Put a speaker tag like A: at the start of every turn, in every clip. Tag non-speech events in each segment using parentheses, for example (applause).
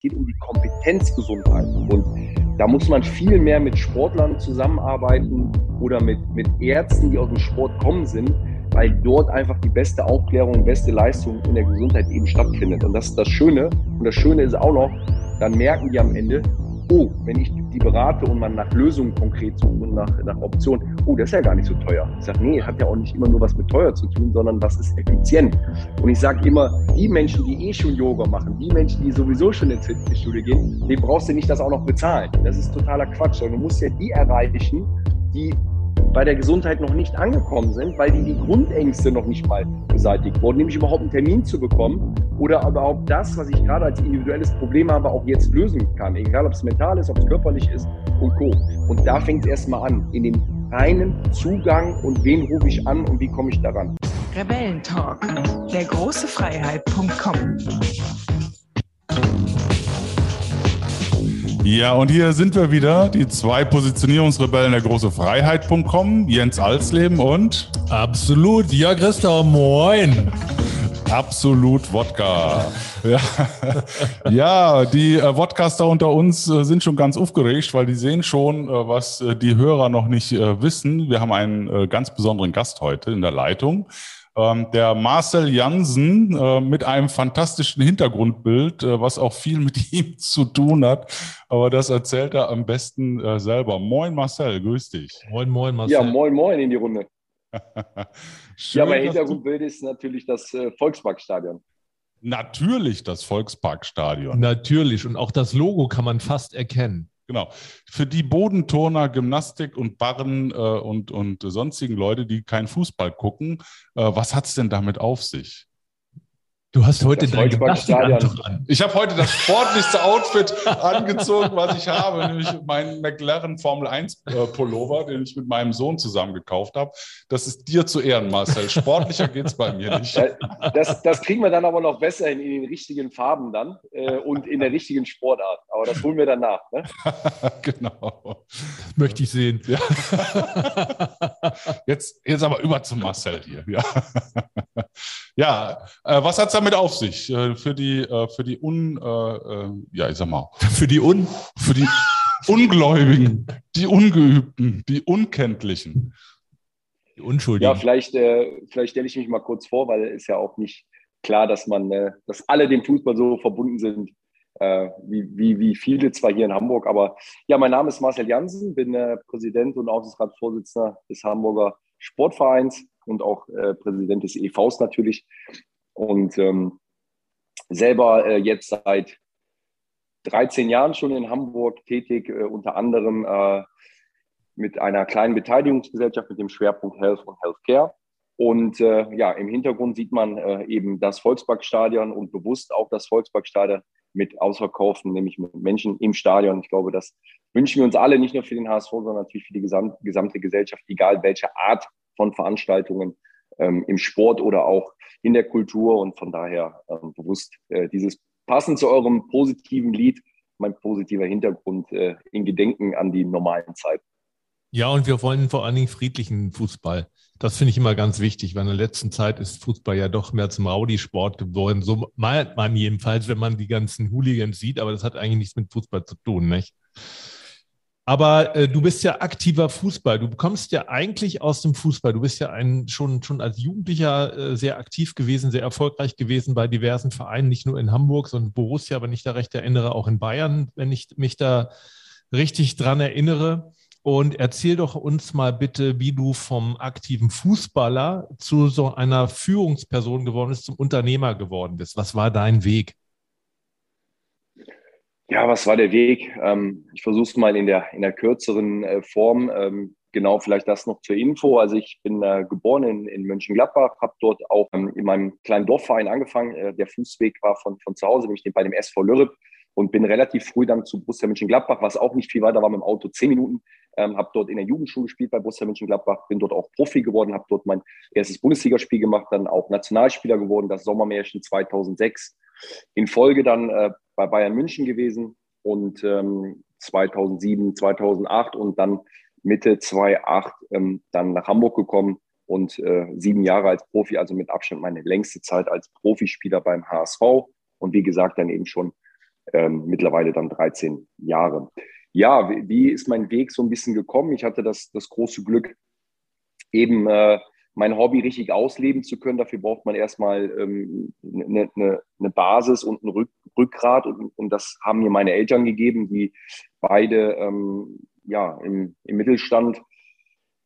A: geht um die Kompetenzgesundheit. Und da muss man viel mehr mit Sportlern zusammenarbeiten oder mit, mit Ärzten, die aus dem Sport kommen sind, weil dort einfach die beste Aufklärung, beste Leistung in der Gesundheit eben stattfindet. Und das ist das Schöne. Und das Schöne ist auch noch, dann merken die am Ende, oh, wenn ich die berate und man nach Lösungen konkret sucht und nach, nach Optionen, oh, das ist ja gar nicht so teuer. Ich sage, nee, hat ja auch nicht immer nur was mit teuer zu tun, sondern was ist effizient. Und ich sage immer, die Menschen, die eh schon Yoga machen, die Menschen, die sowieso schon ins Fitnessstudio gehen, denen brauchst du nicht das auch noch bezahlen. Das ist totaler Quatsch, sondern du musst ja die erreichen, die bei der Gesundheit noch nicht angekommen sind, weil die die Grundängste noch nicht mal beseitigt wurden, nämlich überhaupt einen Termin zu bekommen oder überhaupt das, was ich gerade als individuelles Problem habe, auch jetzt lösen kann, egal ob es mental ist, ob es körperlich ist und Co. Und da fängt es erstmal an, in dem reinen Zugang und wen rufe ich an und wie komme ich daran.
B: Rebellentalk, der große Freiheit.com.
C: Ja, und hier sind wir wieder, die zwei Positionierungsrebellen der große Freiheit.com, Jens Alsleben und
D: Absolut, ja, Christa, moin.
C: Absolut Wodka. Ja, (laughs) ja die äh, Wodcaster unter uns äh, sind schon ganz aufgeregt, weil die sehen schon, äh, was äh, die Hörer noch nicht äh, wissen. Wir haben einen äh, ganz besonderen Gast heute in der Leitung. Ähm, der Marcel Jansen äh, mit einem fantastischen Hintergrundbild, äh, was auch viel mit (laughs) ihm zu tun hat. Aber das erzählt er am besten äh, selber. Moin Marcel, grüß dich.
D: Moin, moin, Marcel.
A: Ja, moin, moin in die Runde. (laughs) Schön, ja, mein Hintergrundbild ist natürlich das Volksparkstadion.
C: Natürlich das Volksparkstadion.
D: Natürlich. Und auch das Logo kann man fast erkennen.
C: Genau. Für die Bodenturner, Gymnastik und Barren äh, und, und sonstigen Leute, die keinen Fußball gucken, äh, was hat es denn damit auf sich?
D: Du hast heute dein Gymnastikanzug
C: an. Ich habe heute das sportlichste Outfit (laughs) angezogen, was ich habe, nämlich meinen McLaren Formel 1 äh, Pullover, den ich mit meinem Sohn zusammen gekauft habe. Das ist dir zu Ehren, Marcel. Sportlicher geht es bei mir nicht.
A: Das, das, kriegen wir dann aber noch besser in, in den richtigen Farben dann äh, und in der richtigen Sportart. Aber das holen wir dann nach. Ne? (laughs)
D: genau. Das möchte ich sehen. Ja.
C: Jetzt, jetzt aber über zum Marcel hier. Ja, (laughs) ja äh, was hat es damit auf sich? Äh, für die, äh, für die Un, äh, äh, ja, ich sag mal, (laughs)
D: für die Un,
C: für die Ungläubigen, die Ungeübten, die Unkenntlichen.
A: Die Unschuldigen. Ja, vielleicht, äh, vielleicht stelle ich mich mal kurz vor, weil es ja auch nicht klar, dass man, äh, dass alle dem Fußball so verbunden sind, äh, wie, wie, wie viele zwar hier in Hamburg. Aber ja, mein Name ist Marcel Jansen, bin äh, Präsident und Aufsichtsratsvorsitzender des Hamburger Sportvereins und auch äh, Präsident des EVs natürlich. Und ähm, selber äh, jetzt seit 13 Jahren schon in Hamburg tätig, äh, unter anderem äh, mit einer kleinen Beteiligungsgesellschaft mit dem Schwerpunkt Health und Healthcare. Und äh, ja, im Hintergrund sieht man äh, eben das Volksparkstadion und bewusst auch das Volksparkstadion mit Ausverkaufen, nämlich mit Menschen im Stadion. Ich glaube, das wünschen wir uns alle, nicht nur für den HSV, sondern natürlich für die gesamte, gesamte Gesellschaft, egal welche Art von Veranstaltungen ähm, im Sport oder auch in der Kultur und von daher ähm, bewusst äh, dieses passend zu eurem positiven Lied, mein positiver Hintergrund äh, in Gedenken an die normalen Zeiten.
D: Ja, und wir wollen vor allen Dingen friedlichen Fußball. Das finde ich immer ganz wichtig, weil in der letzten Zeit ist Fußball ja doch mehr zum Rowdy-Sport geworden. So meint man jedenfalls, wenn man die ganzen Hooligans sieht, aber das hat eigentlich nichts mit Fußball zu tun, nicht? Aber äh, du bist ja aktiver Fußball. Du kommst ja eigentlich aus dem Fußball. Du bist ja ein, schon, schon als Jugendlicher äh, sehr aktiv gewesen, sehr erfolgreich gewesen bei diversen Vereinen, nicht nur in Hamburg, sondern Borussia, wenn ich da recht erinnere, auch in Bayern, wenn ich mich da richtig dran erinnere. Und erzähl doch uns mal bitte, wie du vom aktiven Fußballer zu so einer Führungsperson geworden bist, zum Unternehmer geworden bist. Was war dein Weg?
A: Ja, was war der Weg? Ähm, ich versuche es mal in der, in der kürzeren äh, Form. Ähm, genau, vielleicht das noch zur Info. Also ich bin äh, geboren in, in Mönchengladbach, habe dort auch ähm, in meinem kleinen Dorfverein angefangen. Äh, der Fußweg war von, von zu Hause, nämlich bei dem SV Lörrep und bin relativ früh dann zu Borussia Mönchengladbach, was auch nicht viel weiter war mit dem Auto, zehn Minuten. Ähm, habe dort in der Jugendschule gespielt bei Borussia Mönchengladbach, bin dort auch Profi geworden, habe dort mein erstes Bundesligaspiel gemacht, dann auch Nationalspieler geworden, das Sommermärchen 2006. In Folge dann äh, bei Bayern München gewesen und ähm, 2007, 2008 und dann Mitte 2008 ähm, dann nach Hamburg gekommen und äh, sieben Jahre als Profi, also mit Abstand meine längste Zeit als Profispieler beim HSV und wie gesagt dann eben schon ähm, mittlerweile dann 13 Jahre. Ja, wie, wie, ist mein Weg so ein bisschen gekommen? Ich hatte das, das große Glück, eben äh, mein Hobby richtig ausleben zu können. Dafür braucht man erstmal ähm, eine, eine, eine Basis und ein Rück, Rückgrat. Und, und, das haben mir meine Eltern gegeben, die beide ähm, ja, im, im Mittelstand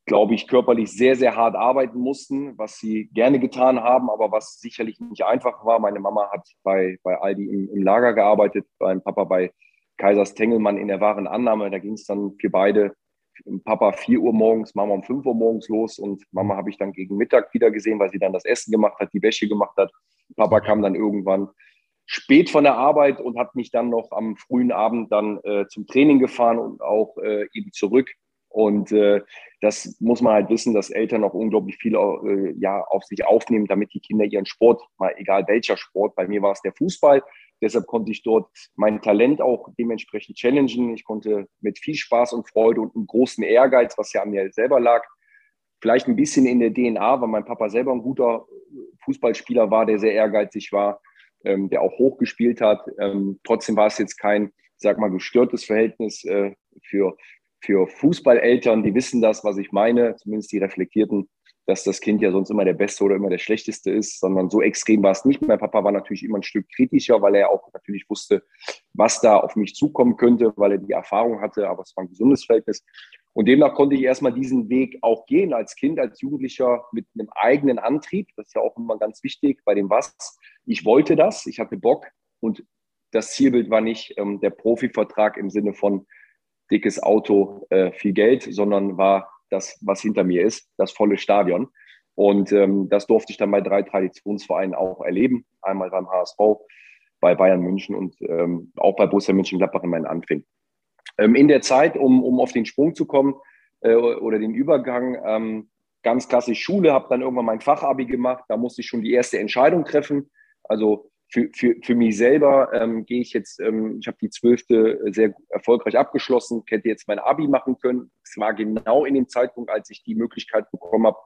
A: glaube ich, körperlich sehr, sehr hart arbeiten mussten, was sie gerne getan haben, aber was sicherlich nicht einfach war. Meine Mama hat bei, bei Aldi im, im Lager gearbeitet, beim Papa bei Kaisers Tengelmann in der wahren Annahme. Da ging es dann für beide, Papa 4 Uhr morgens, Mama um 5 Uhr morgens los und Mama habe ich dann gegen Mittag wieder gesehen, weil sie dann das Essen gemacht hat, die Wäsche gemacht hat. Papa kam dann irgendwann spät von der Arbeit und hat mich dann noch am frühen Abend dann äh, zum Training gefahren und auch äh, eben zurück und äh, das muss man halt wissen, dass Eltern auch unglaublich viel äh, ja, auf sich aufnehmen, damit die Kinder ihren Sport, mal egal welcher Sport, bei mir war es der Fußball, deshalb konnte ich dort mein Talent auch dementsprechend challengen. Ich konnte mit viel Spaß und Freude und einem großen Ehrgeiz, was ja an mir selber lag, vielleicht ein bisschen in der DNA, weil mein Papa selber ein guter Fußballspieler war, der sehr ehrgeizig war, ähm, der auch hoch gespielt hat. Ähm, trotzdem war es jetzt kein, sag mal, gestörtes Verhältnis äh, für für Fußballeltern, die wissen das, was ich meine, zumindest die Reflektierten, dass das Kind ja sonst immer der Beste oder immer der Schlechteste ist, sondern so extrem war es nicht. Mein Papa war natürlich immer ein Stück kritischer, weil er auch natürlich wusste, was da auf mich zukommen könnte, weil er die Erfahrung hatte, aber es war ein gesundes Verhältnis. Und demnach konnte ich erstmal diesen Weg auch gehen als Kind, als Jugendlicher mit einem eigenen Antrieb. Das ist ja auch immer ganz wichtig bei dem Was. Ich wollte das, ich hatte Bock und das Zielbild war nicht ähm, der Profivertrag im Sinne von, dickes Auto, äh, viel Geld, sondern war das, was hinter mir ist, das volle Stadion. Und ähm, das durfte ich dann bei drei Traditionsvereinen auch erleben. Einmal beim HSV, bei Bayern München und ähm, auch bei Borussia Mönchengladbach in meinen Anfängen. Ähm, in der Zeit, um, um auf den Sprung zu kommen äh, oder den Übergang, ähm, ganz klassisch Schule, habe dann irgendwann mein Fachabi gemacht. Da musste ich schon die erste Entscheidung treffen. Also für, für, für mich selber ähm, gehe ich jetzt, ähm, ich habe die zwölfte sehr erfolgreich abgeschlossen, hätte jetzt mein Abi machen können. Es war genau in dem Zeitpunkt, als ich die Möglichkeit bekommen habe,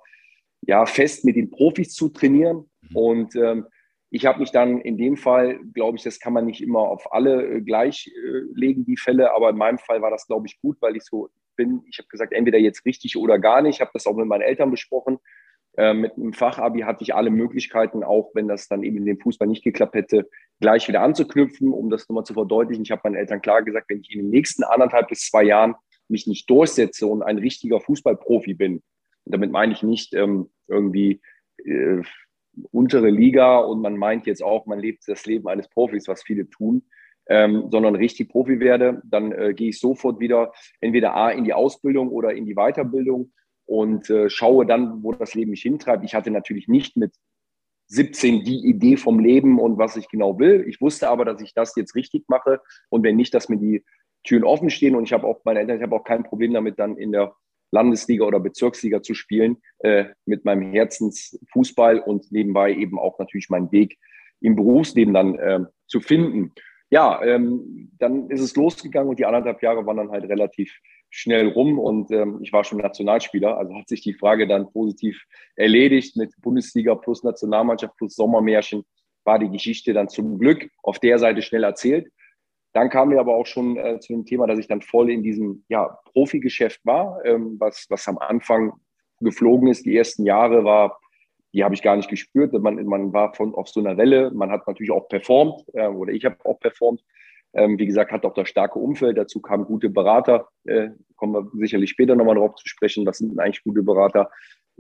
A: ja, fest mit den Profis zu trainieren. Mhm. Und ähm, ich habe mich dann in dem Fall, glaube ich, das kann man nicht immer auf alle äh, gleich äh, legen, die Fälle, aber in meinem Fall war das, glaube ich, gut, weil ich so bin. Ich habe gesagt, entweder jetzt richtig oder gar nicht. Ich habe das auch mit meinen Eltern besprochen. Äh, mit einem Fachabi hatte ich alle Möglichkeiten, auch wenn das dann eben in dem Fußball nicht geklappt hätte, gleich wieder anzuknüpfen, um das nochmal zu verdeutlichen. Ich habe meinen Eltern klar gesagt, wenn ich in den nächsten anderthalb bis zwei Jahren mich nicht durchsetze und ein richtiger Fußballprofi bin, und damit meine ich nicht ähm, irgendwie äh, untere Liga und man meint jetzt auch, man lebt das Leben eines Profis, was viele tun, ähm, sondern richtig Profi werde, dann äh, gehe ich sofort wieder entweder A in die Ausbildung oder in die Weiterbildung und äh, schaue dann, wo das Leben mich hintreibt. Ich hatte natürlich nicht mit 17 die Idee vom Leben und was ich genau will. Ich wusste aber, dass ich das jetzt richtig mache und wenn nicht, dass mir die Türen offen stehen und ich habe auch meine Eltern, ich habe auch kein Problem damit, dann in der Landesliga oder Bezirksliga zu spielen äh, mit meinem Herzensfußball und nebenbei eben auch natürlich meinen Weg im Berufsleben dann äh, zu finden. Ja, ähm, dann ist es losgegangen und die anderthalb Jahre waren dann halt relativ schnell rum und ähm, ich war schon Nationalspieler. Also hat sich die Frage dann positiv erledigt mit Bundesliga plus Nationalmannschaft plus Sommermärchen. War die Geschichte dann zum Glück auf der Seite schnell erzählt. Dann kam mir aber auch schon äh, zu dem Thema, dass ich dann voll in diesem ja, Profigeschäft war, ähm, was, was am Anfang geflogen ist. Die ersten Jahre war, die habe ich gar nicht gespürt. Man, man war von auf so einer Welle. Man hat natürlich auch performt äh, oder ich habe auch performt. Ähm, wie gesagt, hat auch das starke Umfeld. Dazu kamen gute Berater. Äh, kommen wir sicherlich später nochmal drauf zu sprechen. Was sind denn eigentlich gute Berater?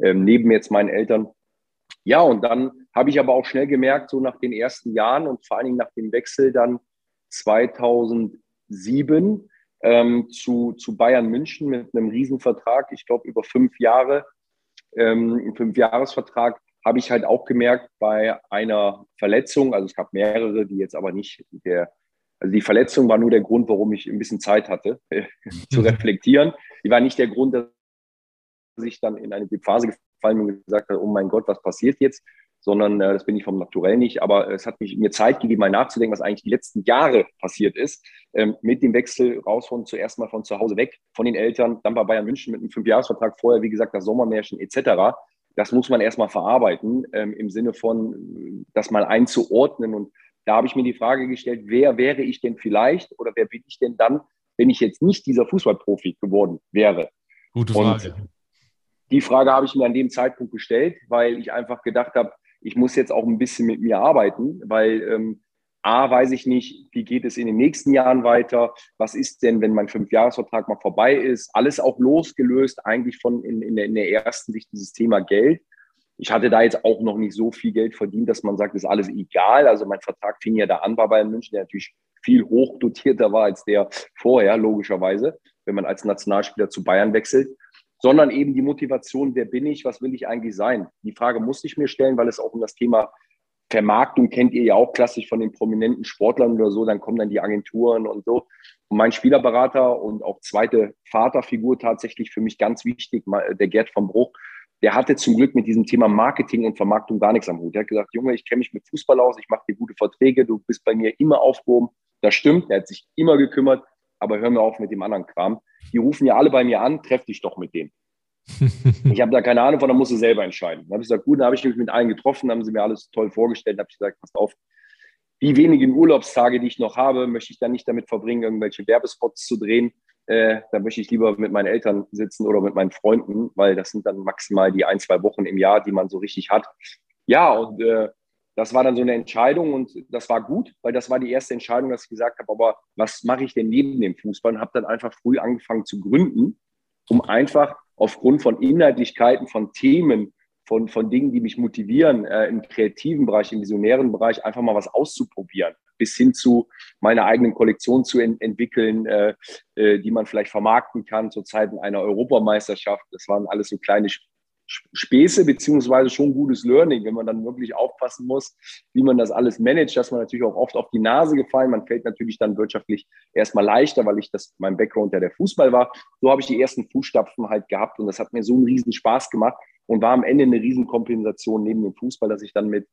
A: Ähm, neben jetzt meinen Eltern. Ja, und dann habe ich aber auch schnell gemerkt, so nach den ersten Jahren und vor allen Dingen nach dem Wechsel dann 2007 ähm, zu, zu Bayern München mit einem Riesenvertrag, ich glaube über fünf Jahre, ähm, ein Fünfjahresvertrag, habe ich halt auch gemerkt bei einer Verletzung, also es gab mehrere, die jetzt aber nicht der also die Verletzung war nur der Grund, warum ich ein bisschen Zeit hatte, äh, zu reflektieren. Die war nicht der Grund, dass ich dann in eine Phase gefallen bin und gesagt habe, oh mein Gott, was passiert jetzt? Sondern äh, das bin ich vom Naturell nicht. Aber es hat mich, mir Zeit gegeben, mal nachzudenken, was eigentlich die letzten Jahre passiert ist. Ähm, mit dem Wechsel raus von zuerst mal von zu Hause weg, von den Eltern, dann bei Bayern München mit einem Fünfjahresvertrag, vorher, wie gesagt, das Sommermärchen etc. Das muss man erstmal verarbeiten, ähm, im Sinne von, das mal einzuordnen und da habe ich mir die Frage gestellt, wer wäre ich denn vielleicht oder wer bin ich denn dann, wenn ich jetzt nicht dieser Fußballprofi geworden wäre?
D: Gute Frage. Und
A: die Frage habe ich mir an dem Zeitpunkt gestellt, weil ich einfach gedacht habe, ich muss jetzt auch ein bisschen mit mir arbeiten, weil ähm, A, weiß ich nicht, wie geht es in den nächsten Jahren weiter? Was ist denn, wenn mein Fünfjahresvertrag mal vorbei ist? Alles auch losgelöst eigentlich von in, in, der, in der ersten Sicht dieses Thema Geld. Ich hatte da jetzt auch noch nicht so viel Geld verdient, dass man sagt, ist alles egal. Also mein Vertrag fing ja da an bei Bayern München, der natürlich viel hochdotierter war als der vorher, logischerweise, wenn man als Nationalspieler zu Bayern wechselt sondern eben die Motivation, wer bin ich, was will ich eigentlich sein? Die Frage musste ich mir stellen, weil es auch um das Thema Vermarktung kennt ihr ja auch klassisch von den prominenten Sportlern oder so, dann kommen dann die Agenturen und so. Und mein Spielerberater und auch zweite Vaterfigur tatsächlich für mich ganz wichtig, der Gerd von Bruch, der hatte zum Glück mit diesem Thema Marketing und Vermarktung gar nichts am Hut. Er hat gesagt, Junge, ich kenne mich mit Fußball aus, ich mache dir gute Verträge, du bist bei mir immer aufgehoben. Das stimmt, er hat sich immer gekümmert, aber hör mir auf mit dem anderen Kram. Die rufen ja alle bei mir an, treff dich doch mit denen. (laughs) ich habe da keine Ahnung von, da musst du selber entscheiden. Dann habe ich gesagt, gut, dann habe ich mich mit allen getroffen, haben sie mir alles toll vorgestellt, habe ich gesagt, pass auf, die wenigen Urlaubstage, die ich noch habe, möchte ich dann nicht damit verbringen, irgendwelche Werbespots zu drehen. Äh, da möchte ich lieber mit meinen Eltern sitzen oder mit meinen Freunden, weil das sind dann maximal die ein, zwei Wochen im Jahr, die man so richtig hat. Ja, und äh, das war dann so eine Entscheidung und das war gut, weil das war die erste Entscheidung, dass ich gesagt habe, aber was mache ich denn neben dem Fußball? Und habe dann einfach früh angefangen zu gründen, um einfach aufgrund von Inhaltlichkeiten, von Themen, von, von Dingen, die mich motivieren, äh, im kreativen Bereich, im visionären Bereich, einfach mal was auszuprobieren, bis hin zu meiner eigenen Kollektion zu ent entwickeln, äh, äh, die man vielleicht vermarkten kann zu Zeiten einer Europameisterschaft. Das waren alles so kleine Späße beziehungsweise schon gutes Learning, wenn man dann wirklich aufpassen muss, wie man das alles managt, dass man natürlich auch oft auf die Nase gefallen. Man fällt natürlich dann wirtschaftlich erstmal leichter, weil ich das mein Background ja der Fußball war. So habe ich die ersten Fußstapfen halt gehabt und das hat mir so einen riesen Spaß gemacht und war am Ende eine Riesenkompensation neben dem Fußball, dass ich dann mit,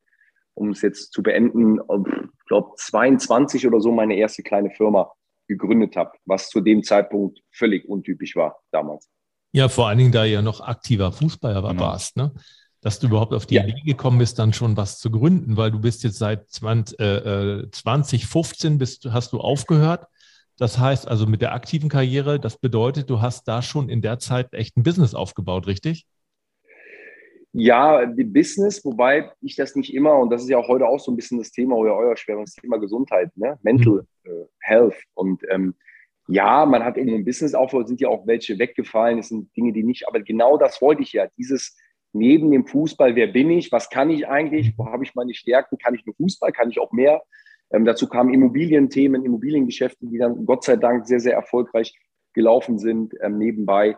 A: um es jetzt zu beenden, ich glaube 22 oder so meine erste kleine Firma gegründet habe, was zu dem Zeitpunkt völlig untypisch war damals.
D: Ja, vor allen Dingen, da ja noch aktiver Fußballer genau. warst, ne? dass du überhaupt auf die ja. Idee gekommen bist, dann schon was zu gründen, weil du bist jetzt seit 20, äh, 2015 bist, hast du aufgehört. Das heißt also mit der aktiven Karriere, das bedeutet, du hast da schon in der Zeit echt ein Business aufgebaut, richtig?
A: Ja, die Business, wobei ich das nicht immer, und das ist ja auch heute auch so ein bisschen das Thema oder euer schweres Thema Gesundheit, ne? Mental mhm. äh, Health. Und ähm, ja, man hat irgendwo ein Business aufgebaut, sind ja auch welche weggefallen, es sind Dinge, die nicht, aber genau das wollte ich ja, dieses neben dem Fußball, wer bin ich, was kann ich eigentlich, wo habe ich meine Stärken, kann ich nur Fußball, kann ich auch mehr. Ähm, dazu kamen Immobilienthemen, Immobiliengeschäfte, die dann Gott sei Dank sehr, sehr erfolgreich gelaufen sind ähm, nebenbei.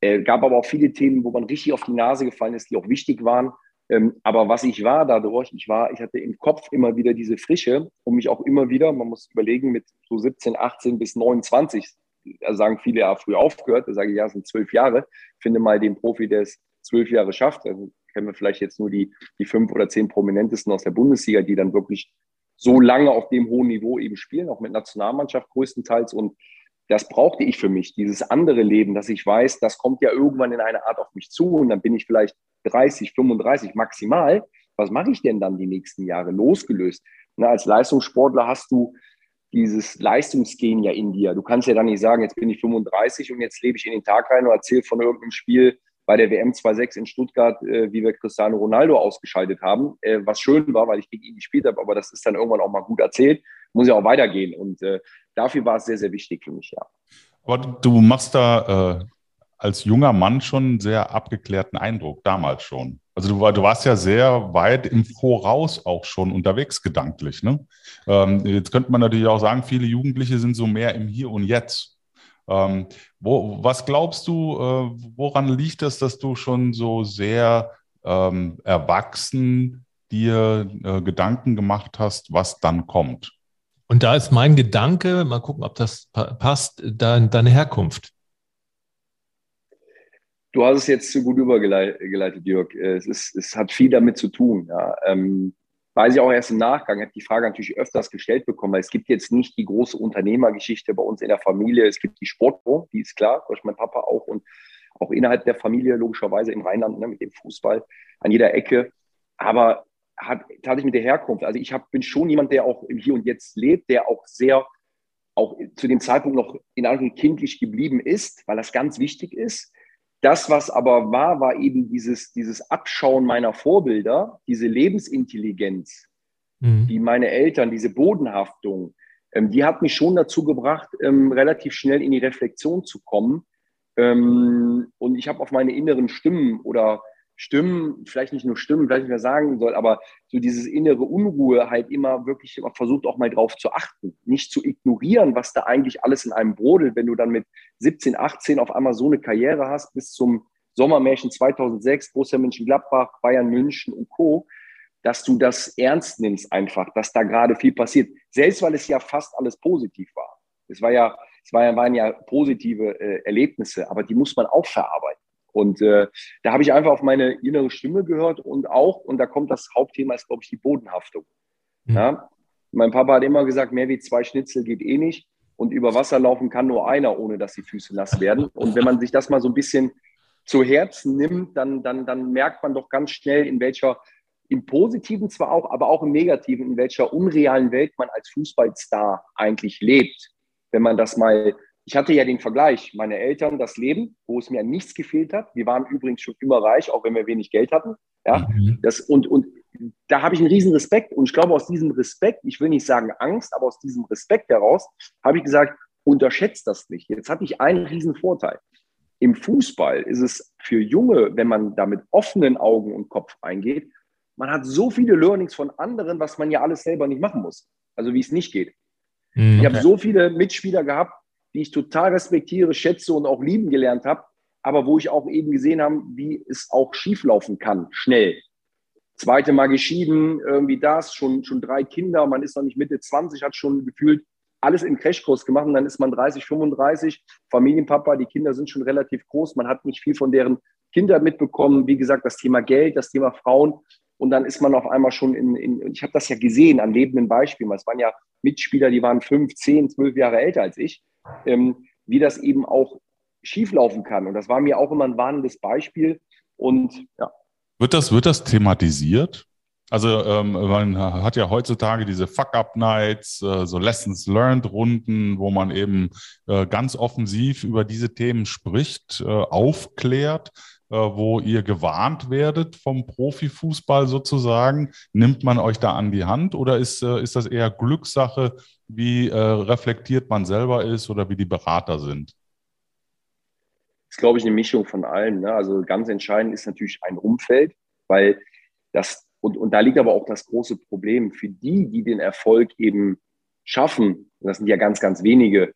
A: Äh, gab aber auch viele Themen, wo man richtig auf die Nase gefallen ist, die auch wichtig waren. Ähm, aber was ich war dadurch, ich war, ich hatte im Kopf immer wieder diese Frische und mich auch immer wieder, man muss überlegen, mit so 17, 18 bis 29, da sagen viele ja früh aufgehört, da sage ich ja, es sind zwölf Jahre, finde mal den Profi, der es zwölf Jahre schafft. Also kennen wir vielleicht jetzt nur die, die fünf oder zehn prominentesten aus der Bundesliga, die dann wirklich so lange auf dem hohen Niveau eben spielen, auch mit Nationalmannschaft größtenteils. Und das brauchte ich für mich, dieses andere Leben, dass ich weiß, das kommt ja irgendwann in einer Art auf mich zu und dann bin ich vielleicht 30, 35 maximal. Was mache ich denn dann die nächsten Jahre losgelöst? Na, als Leistungssportler hast du dieses Leistungsgehen ja in dir. Du kannst ja dann nicht sagen, jetzt bin ich 35 und jetzt lebe ich in den Tag rein und erzähle von irgendeinem Spiel bei der WM 2.6 in Stuttgart, äh, wie wir Cristiano Ronaldo ausgeschaltet haben, äh, was schön war, weil ich gegen ihn gespielt habe, aber das ist dann irgendwann auch mal gut erzählt, muss ja auch weitergehen und äh, dafür war es sehr, sehr wichtig für mich, ja.
C: Aber du machst da äh, als junger Mann schon einen sehr abgeklärten Eindruck, damals schon. Also du, du, warst ja sehr weit im Voraus auch schon unterwegs gedanklich. Ne? Ähm, jetzt könnte man natürlich auch sagen, viele Jugendliche sind so mehr im Hier und Jetzt. Ähm, wo, was glaubst du, äh, woran liegt es, dass du schon so sehr ähm, erwachsen dir äh, Gedanken gemacht hast, was dann kommt?
D: Und da ist mein Gedanke, mal gucken, ob das passt, deine Herkunft.
A: Du hast es jetzt zu gut übergeleitet, Jörg. Es, ist, es hat viel damit zu tun. Ja. Ähm, weiß ich auch erst im Nachgang, habe die Frage natürlich öfters gestellt bekommen, weil es gibt jetzt nicht die große Unternehmergeschichte bei uns in der Familie. Es gibt die Sportbranche, die ist klar, durch mein Papa auch und auch innerhalb der Familie logischerweise im Rheinland ne, mit dem Fußball an jeder Ecke. Aber hat tatsächlich mit der Herkunft. Also ich hab, bin schon jemand, der auch im Hier und Jetzt lebt, der auch sehr, auch zu dem Zeitpunkt noch in Anführungszeichen kindlich geblieben ist, weil das ganz wichtig ist. Das, was aber war, war eben dieses, dieses Abschauen meiner Vorbilder, diese Lebensintelligenz, mhm. die meine Eltern, diese Bodenhaftung, ähm, die hat mich schon dazu gebracht, ähm, relativ schnell in die Reflexion zu kommen. Ähm, und ich habe auf meine inneren Stimmen oder Stimmen, vielleicht nicht nur Stimmen, vielleicht nicht mehr sagen soll, aber so dieses innere Unruhe halt immer wirklich immer versucht auch mal drauf zu achten, nicht zu ignorieren, was da eigentlich alles in einem brodelt, wenn du dann mit 17, 18 auf einmal so eine Karriere hast bis zum Sommermärchen 2006, Borussia Mönchengladbach, Bayern München und Co., dass du das ernst nimmst einfach, dass da gerade viel passiert. Selbst weil es ja fast alles positiv war. Es war ja, es waren ja positive äh, Erlebnisse, aber die muss man auch verarbeiten. Und äh, da habe ich einfach auf meine innere Stimme gehört und auch, und da kommt das Hauptthema, ist, glaube ich, die Bodenhaftung. Mhm. Ja? Mein Papa hat immer gesagt, mehr wie zwei Schnitzel geht eh nicht. Und über Wasser laufen kann nur einer, ohne dass die Füße nass werden. Und wenn man sich das mal so ein bisschen zu Herzen nimmt, dann, dann, dann merkt man doch ganz schnell, in welcher, im Positiven zwar auch, aber auch im Negativen, in welcher unrealen Welt man als Fußballstar eigentlich lebt. Wenn man das mal ich hatte ja den Vergleich, meine Eltern, das Leben, wo es mir an nichts gefehlt hat. Wir waren übrigens schon immer reich, auch wenn wir wenig Geld hatten. Ja, mhm. das, und, und da habe ich einen riesen Respekt. Und ich glaube, aus diesem Respekt, ich will nicht sagen Angst, aber aus diesem Respekt heraus, habe ich gesagt, unterschätzt das nicht. Jetzt hatte ich einen riesen Vorteil. Im Fußball ist es für Junge, wenn man da mit offenen Augen und Kopf eingeht, man hat so viele Learnings von anderen, was man ja alles selber nicht machen muss. Also wie es nicht geht. Mhm. Ich habe so viele Mitspieler gehabt, die ich total respektiere, schätze und auch lieben gelernt habe, aber wo ich auch eben gesehen habe, wie es auch schieflaufen kann, schnell. Zweite Mal geschieden, irgendwie das, schon, schon drei Kinder, man ist noch nicht Mitte 20, hat schon gefühlt alles im Crashkurs gemacht und dann ist man 30, 35, Familienpapa, die Kinder sind schon relativ groß, man hat nicht viel von deren Kindern mitbekommen, wie gesagt, das Thema Geld, das Thema Frauen. Und dann ist man auf einmal schon in, in ich habe das ja gesehen an lebenden Beispielen, es waren ja Mitspieler, die waren fünf, zehn, zwölf Jahre älter als ich ähm, wie das eben auch schieflaufen kann. Und das war mir auch immer ein warnendes Beispiel. Und ja.
C: Wird das, wird das thematisiert? Also ähm, man hat ja heutzutage diese Fuck-Up-Nights, äh, so Lessons-Learned-Runden, wo man eben äh, ganz offensiv über diese Themen spricht, äh, aufklärt, äh, wo ihr gewarnt werdet vom Profifußball sozusagen. Nimmt man euch da an die Hand oder ist, äh, ist das eher Glückssache, wie äh, reflektiert man selber ist oder wie die Berater sind?
A: Das ist, glaube ich, eine Mischung von allem. Ne? Also ganz entscheidend ist natürlich ein Umfeld, weil das, und, und da liegt aber auch das große Problem für die, die den Erfolg eben schaffen, und das sind ja ganz, ganz wenige,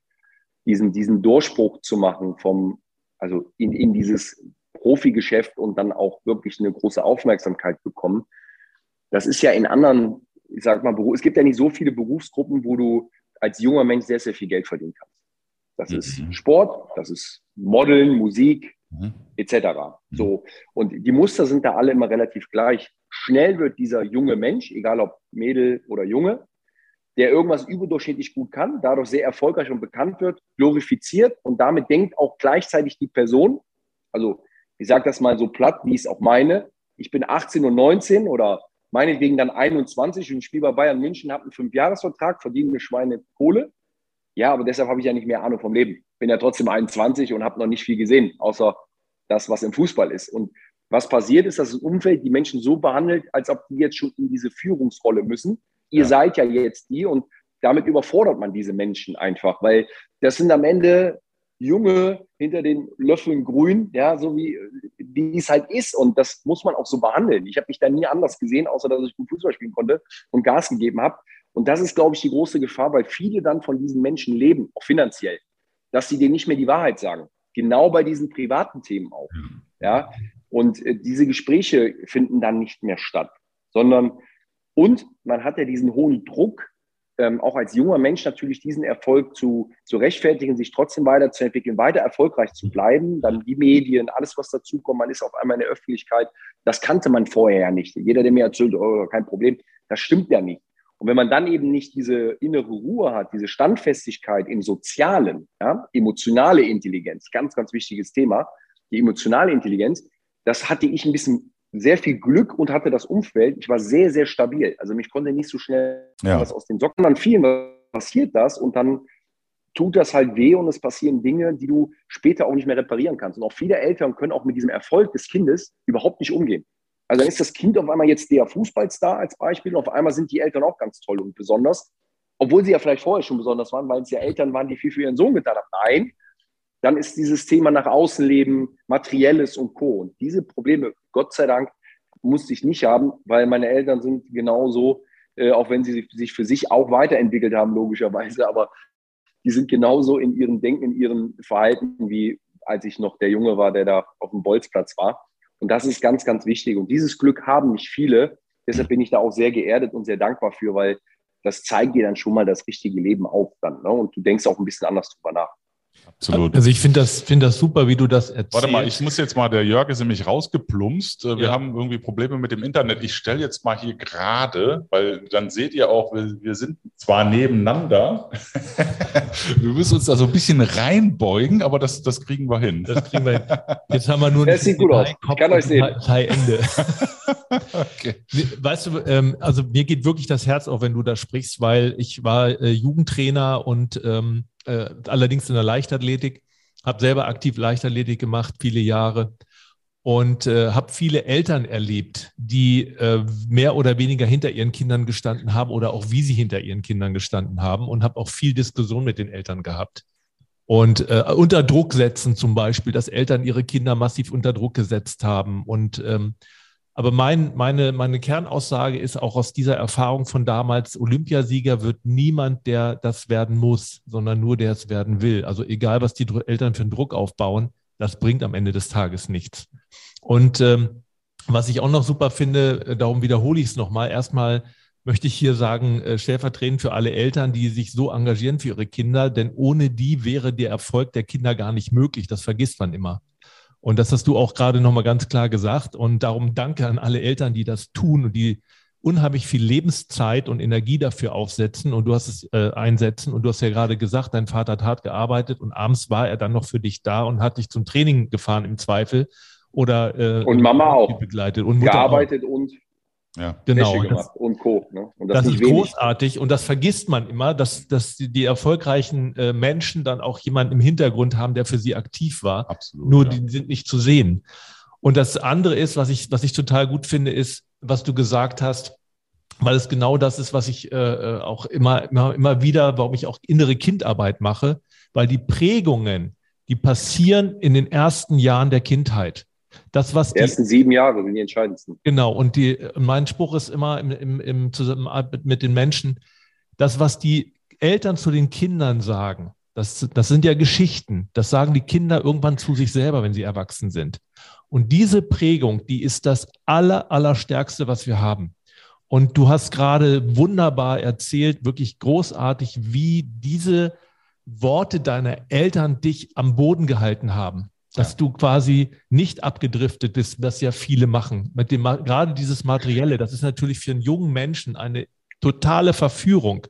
A: diesen, diesen Durchbruch zu machen vom, also in, in dieses Profigeschäft und dann auch wirklich eine große Aufmerksamkeit bekommen. Das ist ja in anderen ich sag mal, es gibt ja nicht so viele Berufsgruppen, wo du als junger Mensch sehr, sehr viel Geld verdienen kannst. Das mhm. ist Sport, das ist Modeln, Musik, mhm. etc. Mhm. So. Und die Muster sind da alle immer relativ gleich. Schnell wird dieser junge Mensch, egal ob Mädel oder Junge, der irgendwas überdurchschnittlich gut kann, dadurch sehr erfolgreich und bekannt wird, glorifiziert und damit denkt auch gleichzeitig die Person, also ich sage das mal so platt, wie ich es auch meine, ich bin 18 und 19 oder meinetwegen dann 21 und spiele bei Bayern München, habe einen Fünfjahresvertrag, verdiene eine Schweine Kohle. Ja, aber deshalb habe ich ja nicht mehr Ahnung vom Leben. Bin ja trotzdem 21 und habe noch nicht viel gesehen, außer das, was im Fußball ist. Und was passiert ist, dass das Umfeld die Menschen so behandelt, als ob die jetzt schon in diese Führungsrolle müssen. Ihr ja. seid ja jetzt die und damit überfordert man diese Menschen einfach, weil das sind am Ende Junge hinter den Löffeln grün, ja, so wie, wie es halt ist. Und das muss man auch so behandeln. Ich habe mich da nie anders gesehen, außer dass ich gut Fußball spielen konnte und Gas gegeben habe. Und das ist, glaube ich, die große Gefahr, weil viele dann von diesen Menschen leben, auch finanziell, dass sie denen nicht mehr die Wahrheit sagen. Genau bei diesen privaten Themen auch. Ja. Und äh, diese Gespräche finden dann nicht mehr statt, sondern und man hat ja diesen hohen Druck, ähm, auch als junger Mensch natürlich diesen Erfolg zu, zu rechtfertigen, sich trotzdem weiterzuentwickeln, weiter erfolgreich zu bleiben. Dann die Medien, alles, was dazukommt, man ist auf einmal in der Öffentlichkeit. Das kannte man vorher ja nicht. Jeder, der mir erzählt, oh, kein Problem, das stimmt ja nicht. Und wenn man dann eben nicht diese innere Ruhe hat, diese Standfestigkeit im Sozialen, ja, emotionale Intelligenz, ganz, ganz wichtiges Thema, die emotionale Intelligenz, das hatte ich ein bisschen sehr viel Glück und hatte das Umfeld. Ich war sehr, sehr stabil. Also mich konnte nicht so schnell ja. was aus den Socken. Dann vielen passiert das und dann tut das halt weh und es passieren Dinge, die du später auch nicht mehr reparieren kannst. Und auch viele Eltern können auch mit diesem Erfolg des Kindes überhaupt nicht umgehen. Also dann ist das Kind auf einmal jetzt der Fußballstar als Beispiel und auf einmal sind die Eltern auch ganz toll und besonders, obwohl sie ja vielleicht vorher schon besonders waren, weil es ja Eltern waren, die viel für ihren Sohn getan haben. Nein, dann ist dieses Thema nach außen leben, materielles und Co. Und diese Probleme, Gott sei Dank, musste ich nicht haben, weil meine Eltern sind genauso, äh, auch wenn sie sich für sich auch weiterentwickelt haben, logischerweise, aber die sind genauso in ihrem Denken, in ihrem Verhalten, wie als ich noch der Junge war, der da auf dem Bolzplatz war. Und das ist ganz, ganz wichtig. Und dieses Glück haben nicht viele. Deshalb bin ich da auch sehr geerdet und sehr dankbar für, weil das zeigt dir dann schon mal das richtige Leben auf dann. Ne? Und du denkst auch ein bisschen anders drüber nach.
D: Absolut. Also ich finde das, find das super, wie du das erzählst.
C: Warte mal, ich muss jetzt mal, der Jörg ist nämlich rausgeplumpst. Wir ja. haben irgendwie Probleme mit dem Internet. Ich stelle jetzt mal hier gerade, weil dann seht ihr auch, wir, wir sind zwar nebeneinander. (laughs) wir müssen uns da so ein bisschen reinbeugen, aber das, das kriegen wir hin. Das kriegen wir hin.
D: Jetzt haben wir nur (laughs)
A: das sieht gut aus.
D: Ich kann euch sehen. Ende. (laughs) okay. Weißt du, ähm, also mir geht wirklich das Herz auf, wenn du da sprichst, weil ich war äh, Jugendtrainer und ähm, äh, allerdings in der Leichtathletik, habe selber aktiv Leichtathletik gemacht, viele Jahre. Und äh, habe viele Eltern erlebt, die äh, mehr oder weniger hinter ihren Kindern gestanden haben oder auch wie sie hinter ihren Kindern gestanden haben und habe auch viel Diskussion mit den Eltern gehabt. Und äh, unter Druck setzen zum Beispiel, dass Eltern ihre Kinder massiv unter Druck gesetzt haben. Und ähm, aber mein, meine, meine Kernaussage ist auch aus dieser Erfahrung von damals, Olympiasieger wird niemand, der das werden muss, sondern nur der es werden will. Also egal, was die Eltern für einen Druck aufbauen, das bringt am Ende des Tages nichts. Und ähm, was ich auch noch super finde, äh, darum wiederhole ich es nochmal, erstmal möchte ich hier sagen, äh, stellvertretend für alle Eltern, die sich so engagieren für ihre Kinder, denn ohne die wäre der Erfolg der Kinder gar nicht möglich. Das vergisst man immer. Und das hast du auch gerade nochmal ganz klar gesagt. Und darum danke an alle Eltern, die das tun und die unheimlich viel Lebenszeit und Energie dafür aufsetzen und du hast es äh, einsetzen und du hast ja gerade gesagt, dein Vater hat hart gearbeitet und abends war er dann noch für dich da und hat dich zum Training gefahren im Zweifel oder
A: äh, und Mama auch
D: begleitet und Mutter
A: gearbeitet auch. und
D: ja. Genau.
A: Das, und Co. Ne?
D: Und das, das ist wenig. großartig und das vergisst man immer, dass, dass die, die erfolgreichen äh, Menschen dann auch jemanden im Hintergrund haben, der für sie aktiv war. Absolut. Nur ja. die sind nicht zu sehen. Und das andere ist, was ich, was ich total gut finde, ist, was du gesagt hast, weil es genau das ist, was ich äh, äh auch immer, immer, immer wieder, warum ich auch innere Kindarbeit mache, weil die Prägungen, die passieren in den ersten Jahren der Kindheit. Das, was
A: die ersten sieben Jahre sind die entscheidendsten.
D: Genau, und die, mein Spruch ist immer im, im, im Zusammenarbeit mit den Menschen, das, was die Eltern zu den Kindern sagen, das, das sind ja Geschichten. Das sagen die Kinder irgendwann zu sich selber, wenn sie erwachsen sind. Und diese Prägung, die ist das aller, allerstärkste, was wir haben. Und du hast gerade wunderbar erzählt, wirklich großartig, wie diese Worte deiner Eltern dich am Boden gehalten haben dass ja. du quasi nicht abgedriftet bist, was ja viele machen. Mit dem, gerade dieses Materielle, das ist natürlich für einen jungen Menschen eine totale Verführung.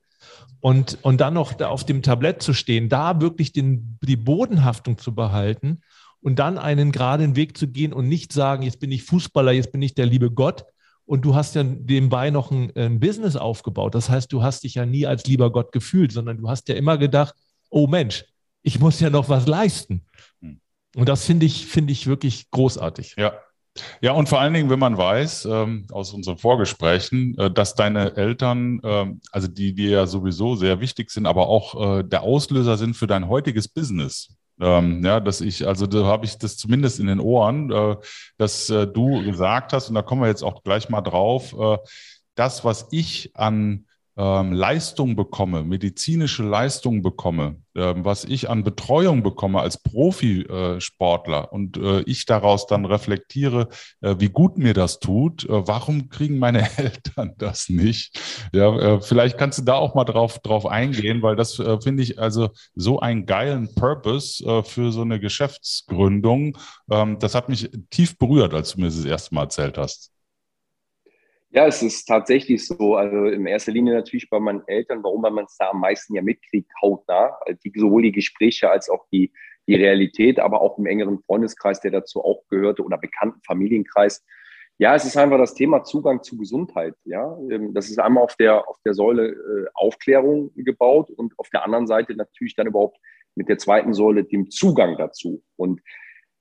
D: Und, und dann noch da auf dem Tablett zu stehen, da wirklich den, die Bodenhaftung zu behalten und dann einen geraden Weg zu gehen und nicht sagen, jetzt bin ich Fußballer, jetzt bin ich der liebe Gott. Und du hast ja nebenbei noch ein, ein Business aufgebaut. Das heißt, du hast dich ja nie als lieber Gott gefühlt, sondern du hast ja immer gedacht, oh Mensch, ich muss ja noch was leisten. Und das finde ich, finde ich wirklich großartig.
C: Ja. Ja, und vor allen Dingen, wenn man weiß, ähm, aus unseren Vorgesprächen, äh, dass deine Eltern, äh, also die dir ja sowieso sehr wichtig sind, aber auch äh, der Auslöser sind für dein heutiges Business. Ähm, ja, dass ich, also da habe ich das zumindest in den Ohren, äh, dass äh, du gesagt hast, und da kommen wir jetzt auch gleich mal drauf, äh, das, was ich an ähm, Leistung bekomme, medizinische Leistung bekomme, ähm, was ich an Betreuung bekomme als Profisportler äh, und äh, ich daraus dann reflektiere, äh, wie gut mir das tut, äh, warum kriegen meine (laughs) Eltern das nicht? Ja, äh, vielleicht kannst du da auch mal drauf, drauf eingehen, weil das äh, finde ich also so einen geilen Purpose für so eine Geschäftsgründung. Ähm, das hat mich tief berührt, als du mir das erste Mal erzählt hast.
A: Ja, es ist tatsächlich so. Also in erster Linie natürlich bei meinen Eltern, warum, weil man es da am meisten ja mitkriegt, hautnah. Also die, sowohl die Gespräche als auch die, die Realität, aber auch im engeren Freundeskreis, der dazu auch gehörte, oder bekannten Familienkreis. Ja, es ist einfach das Thema Zugang zu Gesundheit. Ja, ähm, das ist einmal auf der, auf der Säule äh, Aufklärung gebaut und auf der anderen Seite natürlich dann überhaupt mit der zweiten Säule dem Zugang dazu. Und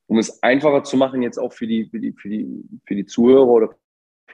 A: um es einfacher zu machen, jetzt auch für die, für die, für die, für die Zuhörer oder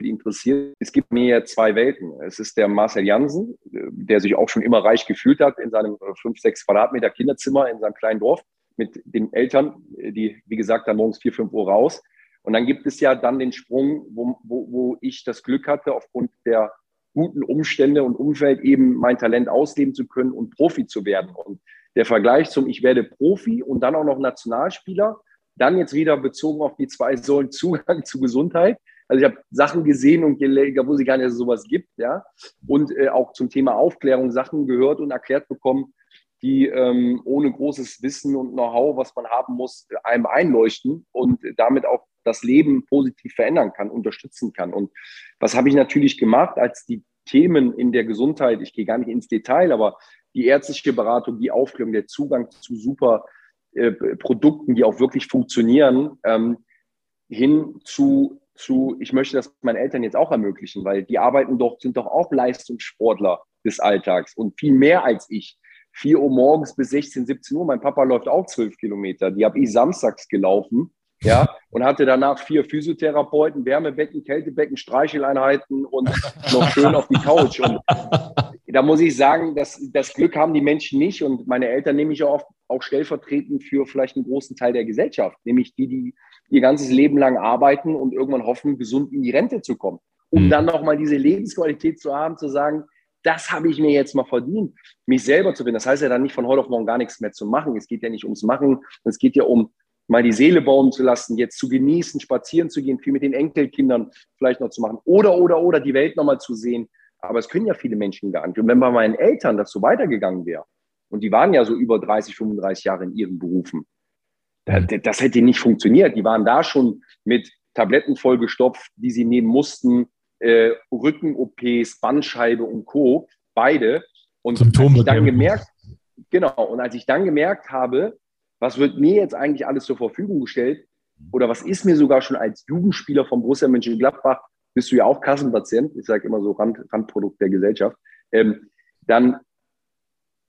A: für die Interessierten, es gibt mir zwei Welten. Es ist der Marcel Jansen, äh, der sich auch schon immer reich gefühlt hat in seinem 5, äh, 6 Quadratmeter Kinderzimmer in seinem kleinen Dorf mit den Eltern, die, wie gesagt, dann morgens 4, 5 Uhr raus und dann gibt es ja dann den Sprung, wo, wo, wo ich das Glück hatte, aufgrund der guten Umstände und Umfeld eben mein Talent ausleben zu können und Profi zu werden. Und der Vergleich zum Ich werde Profi und dann auch noch Nationalspieler, dann jetzt wieder bezogen auf die zwei Säulen Zugang (laughs) zu Gesundheit. Also ich habe Sachen gesehen und gelegt, wo sie gar nicht, sowas gibt, ja. Und äh, auch zum Thema Aufklärung Sachen gehört und erklärt bekommen, die ähm, ohne großes Wissen und Know-how, was man haben muss, einem einleuchten und damit auch das Leben positiv verändern kann, unterstützen kann. Und was habe ich natürlich gemacht, als die Themen in der Gesundheit, ich gehe gar nicht ins Detail, aber die ärztliche Beratung, die Aufklärung, der Zugang zu super äh, Produkten, die auch wirklich funktionieren, ähm, hin zu, zu, ich möchte das meinen Eltern jetzt auch ermöglichen, weil die arbeiten doch, sind doch auch Leistungssportler des Alltags und viel mehr als ich. 4 Uhr morgens bis 16, 17 Uhr. Mein Papa läuft auch 12 Kilometer. Die habe ich samstags gelaufen. Ja, und hatte danach vier Physiotherapeuten, Wärmebecken, Kältebecken, Streicheleinheiten und noch schön auf die Couch. Und da muss ich sagen, das, das Glück haben die Menschen nicht. Und meine Eltern nehme ich auch, auch stellvertretend für vielleicht einen großen Teil der Gesellschaft, nämlich die, die ihr ganzes Leben lang arbeiten und irgendwann hoffen, gesund in die Rente zu kommen. Um mhm. dann nochmal diese Lebensqualität zu haben, zu sagen, das habe ich mir jetzt mal verdient, mich selber zu finden. Das heißt ja dann nicht von heute auf morgen gar nichts mehr zu machen. Es geht ja nicht ums Machen, es geht ja um mal die Seele bauen zu lassen, jetzt zu genießen, spazieren zu gehen, viel mit den Enkelkindern vielleicht noch zu machen oder, oder, oder die Welt nochmal zu sehen. Aber es können ja viele Menschen gar nicht. Und wenn bei meinen Eltern das so weitergegangen wäre, und die waren ja so über 30, 35 Jahre in ihren Berufen, das hätte nicht funktioniert. Die waren da schon mit Tabletten vollgestopft, die sie nehmen mussten, äh, Rücken-OPs, Bandscheibe und Co. Beide. Und Symptome als ich dann gemerkt, genau, und als ich dann gemerkt habe, was wird mir jetzt eigentlich alles zur Verfügung gestellt, oder was ist mir sogar schon als Jugendspieler von Borussia Mönchengladbach, bist du ja auch Kassenpatient, ich sage immer so Rand, Randprodukt der Gesellschaft, ähm, dann,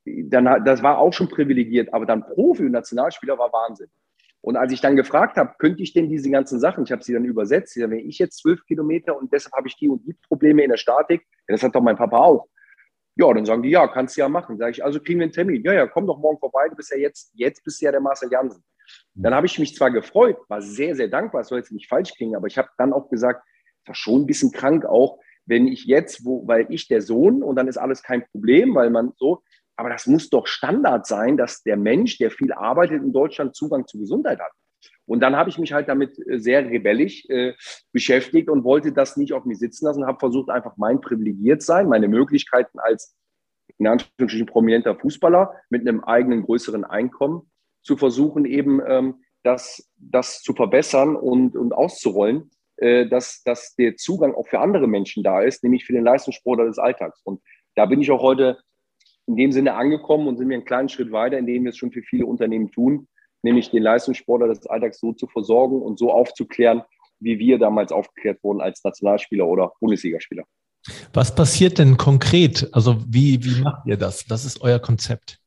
A: dann, das war auch schon privilegiert, aber dann Profi und Nationalspieler war Wahnsinn. Und als ich dann gefragt habe, könnte ich denn diese ganzen Sachen, ich habe sie dann übersetzt, wenn ich jetzt zwölf Kilometer und deshalb habe ich die und die Probleme in der Statik, das hat doch mein Papa auch. Ja, dann sagen die, ja, kannst du ja machen. Sage ich, also kriegen wir einen Termin. Ja, ja, komm doch morgen vorbei, du bist ja jetzt, jetzt bist du ja der Marcel Jansen. Dann habe ich mich zwar gefreut, war sehr, sehr dankbar, es soll jetzt nicht falsch klingen, aber ich habe dann auch gesagt, es war schon ein bisschen krank auch, wenn ich jetzt, wo, weil ich der Sohn und dann ist alles kein Problem, weil man so, aber das muss doch Standard sein, dass der Mensch, der viel arbeitet in Deutschland, Zugang zu Gesundheit hat. Und dann habe ich mich halt damit äh, sehr rebellisch äh, beschäftigt und wollte das nicht auf mich sitzen lassen, habe versucht, einfach mein Privilegiertsein, meine Möglichkeiten als in Anführungsstrichen prominenter Fußballer mit einem eigenen größeren Einkommen zu versuchen, eben ähm, das, das zu verbessern und, und auszurollen, äh, dass, dass der Zugang auch für andere Menschen da ist, nämlich für den Leistungssportler des Alltags. Und da bin ich auch heute in dem Sinne angekommen und sind wir einen kleinen Schritt weiter, indem wir es schon für viele Unternehmen tun, nämlich den Leistungssportler des Alltags so zu versorgen und so aufzuklären, wie wir damals aufgeklärt wurden als Nationalspieler oder Bundesligaspieler.
D: Was passiert denn konkret? Also wie, wie macht ihr das? Was ist euer Konzept?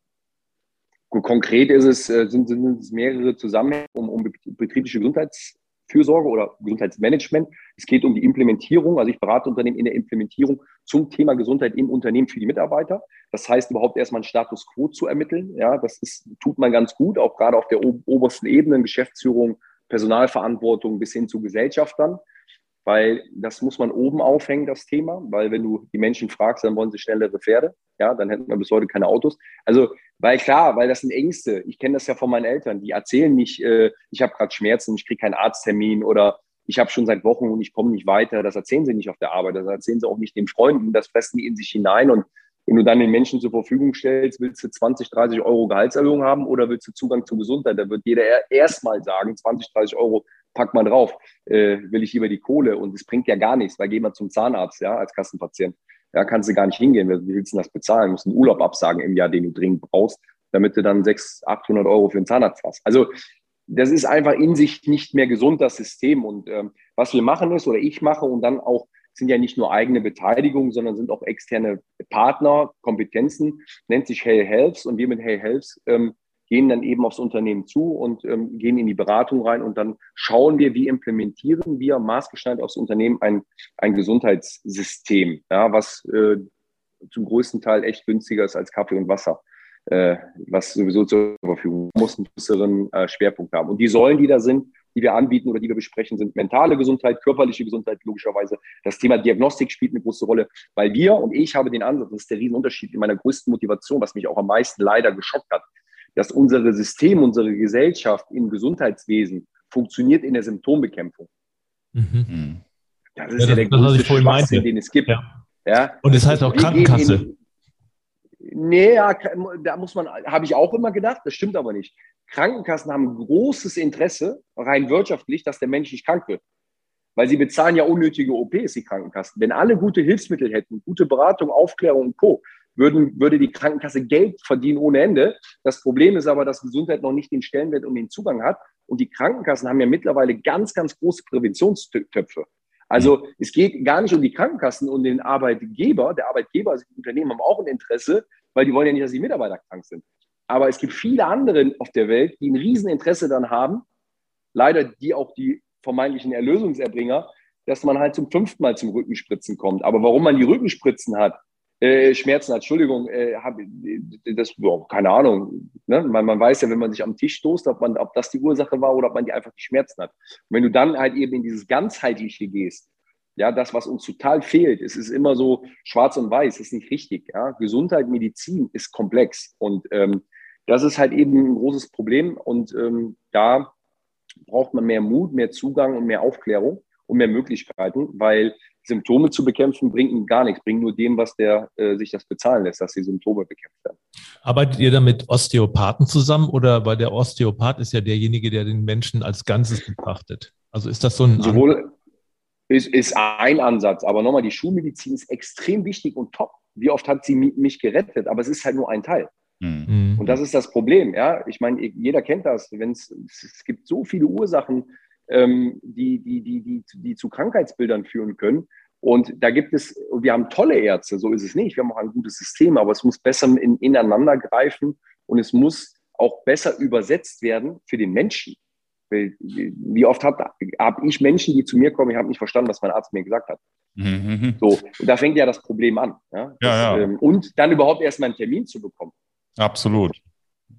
A: Konkret ist es, äh, sind, sind es mehrere Zusammenhänge um, um betriebliche Gesundheits, Fürsorge oder Gesundheitsmanagement. Es geht um die Implementierung. Also ich berate Unternehmen in der Implementierung zum Thema Gesundheit im Unternehmen für die Mitarbeiter. Das heißt, überhaupt erstmal einen Status quo zu ermitteln. Ja, das ist, tut man ganz gut, auch gerade auf der obersten Ebene, Geschäftsführung, Personalverantwortung bis hin zu Gesellschaftern weil das muss man oben aufhängen, das Thema, weil wenn du die Menschen fragst, dann wollen sie schnellere Pferde, ja, dann hätten wir bis heute keine Autos. Also, weil klar, weil das sind Ängste. Ich kenne das ja von meinen Eltern, die erzählen nicht, äh, ich habe gerade Schmerzen, ich kriege keinen Arzttermin oder ich habe schon seit Wochen und ich komme nicht weiter. Das erzählen sie nicht auf der Arbeit, das erzählen sie auch nicht den Freunden, das fressen die in sich hinein und wenn du dann den Menschen zur Verfügung stellst, willst du 20, 30 Euro Gehaltserhöhung haben oder willst du Zugang zu Gesundheit? Da wird jeder erstmal sagen, 20, 30 Euro pack mal drauf, äh, will ich lieber die Kohle und es bringt ja gar nichts, weil geh mal zum Zahnarzt, ja, als Kassenpatient. Ja, kannst du gar nicht hingehen, wie willst du das bezahlen? Du musst einen Urlaub absagen im Jahr, den du dringend brauchst, damit du dann 600, 800 Euro für den Zahnarzt hast. Also das ist einfach in sich nicht mehr gesund, das System. Und ähm, was wir machen ist, oder ich mache und dann auch, sind ja nicht nur eigene Beteiligung, sondern sind auch externe Partner, Kompetenzen, nennt sich Hey Helps. Und wir mit Hey Helps ähm, gehen dann eben aufs Unternehmen zu und ähm, gehen in die Beratung rein und dann schauen wir, wie implementieren wir maßgeschneidert aufs Unternehmen ein, ein Gesundheitssystem, ja, was äh, zum größten Teil echt günstiger ist als Kaffee und Wasser, äh, was sowieso zur Verfügung muss, einen größeren äh, Schwerpunkt haben. Und die Säulen, die da sind, die wir anbieten oder die wir besprechen, sind mentale Gesundheit, körperliche Gesundheit, logischerweise. Das Thema Diagnostik spielt eine große Rolle, weil wir und ich habe den Ansatz, das ist der Riesenunterschied in meiner größten Motivation, was mich auch am meisten leider geschockt hat, dass unser System, unsere Gesellschaft im Gesundheitswesen funktioniert in der Symptombekämpfung. Mhm. Das ist ja, ja der das, größte Schwachsinn, den es gibt. Ja.
D: ja. Und es heißt auch Krankenkasse. In,
A: nee, ja, da muss man, habe ich auch immer gedacht, das stimmt aber nicht. Krankenkassen haben großes Interesse, rein wirtschaftlich, dass der Mensch nicht krank wird. Weil sie bezahlen ja unnötige OPs, die Krankenkassen. Wenn alle gute Hilfsmittel hätten, gute Beratung, Aufklärung und Co., würden, würde die Krankenkasse Geld verdienen ohne Ende. Das Problem ist aber, dass Gesundheit noch nicht den Stellenwert und den Zugang hat. Und die Krankenkassen haben ja mittlerweile ganz, ganz große Präventionstöpfe. Also es geht gar nicht um die Krankenkassen und den Arbeitgeber. Der Arbeitgeber, also die Unternehmen haben auch ein Interesse, weil die wollen ja nicht, dass die Mitarbeiter krank sind. Aber es gibt viele andere auf der Welt, die ein Rieseninteresse dann haben, leider die auch die vermeintlichen Erlösungserbringer, dass man halt zum fünften Mal zum Rückenspritzen kommt. Aber warum man die Rückenspritzen hat, äh, Schmerzen hat, Entschuldigung, äh, hab, das, oh, keine Ahnung. Ne? Man, man, weiß ja, wenn man sich am Tisch stoßt, ob, man, ob das die Ursache war oder ob man die einfach die Schmerzen hat. Und wenn du dann halt eben in dieses Ganzheitliche gehst, ja, das, was uns total fehlt, es ist immer so schwarz und weiß, ist nicht richtig. Ja? Gesundheit, Medizin ist komplex und ähm, das ist halt eben ein großes Problem und ähm, da braucht man mehr Mut, mehr Zugang und mehr Aufklärung und mehr Möglichkeiten, weil Symptome zu bekämpfen bringt gar nichts, bringt nur dem, was der äh, sich das bezahlen lässt, dass die Symptome bekämpft werden.
D: Arbeitet ihr da mit Osteopathen zusammen oder weil der Osteopath ist ja derjenige, der den Menschen als Ganzes betrachtet? Also ist das so ein
A: Sowohl ist, ist ein Ansatz, aber nochmal, die Schulmedizin ist extrem wichtig und top. Wie oft hat sie mich gerettet, aber es ist halt nur ein Teil. Mhm. Und das ist das Problem. Ja, ich meine, jeder kennt das. Wenn's, es gibt so viele Ursachen, ähm, die, die, die, die, die zu Krankheitsbildern führen können. Und da gibt es, wir haben tolle Ärzte, so ist es nicht. Wir haben auch ein gutes System, aber es muss besser in, ineinander greifen und es muss auch besser übersetzt werden für den Menschen. Wie oft habe hab ich Menschen, die zu mir kommen, ich habe nicht verstanden, was mein Arzt mir gesagt hat. Mhm. So, und da fängt ja das Problem an. Ja? Das, ja, ja. Ähm, und dann überhaupt erstmal einen Termin zu bekommen.
C: Absolut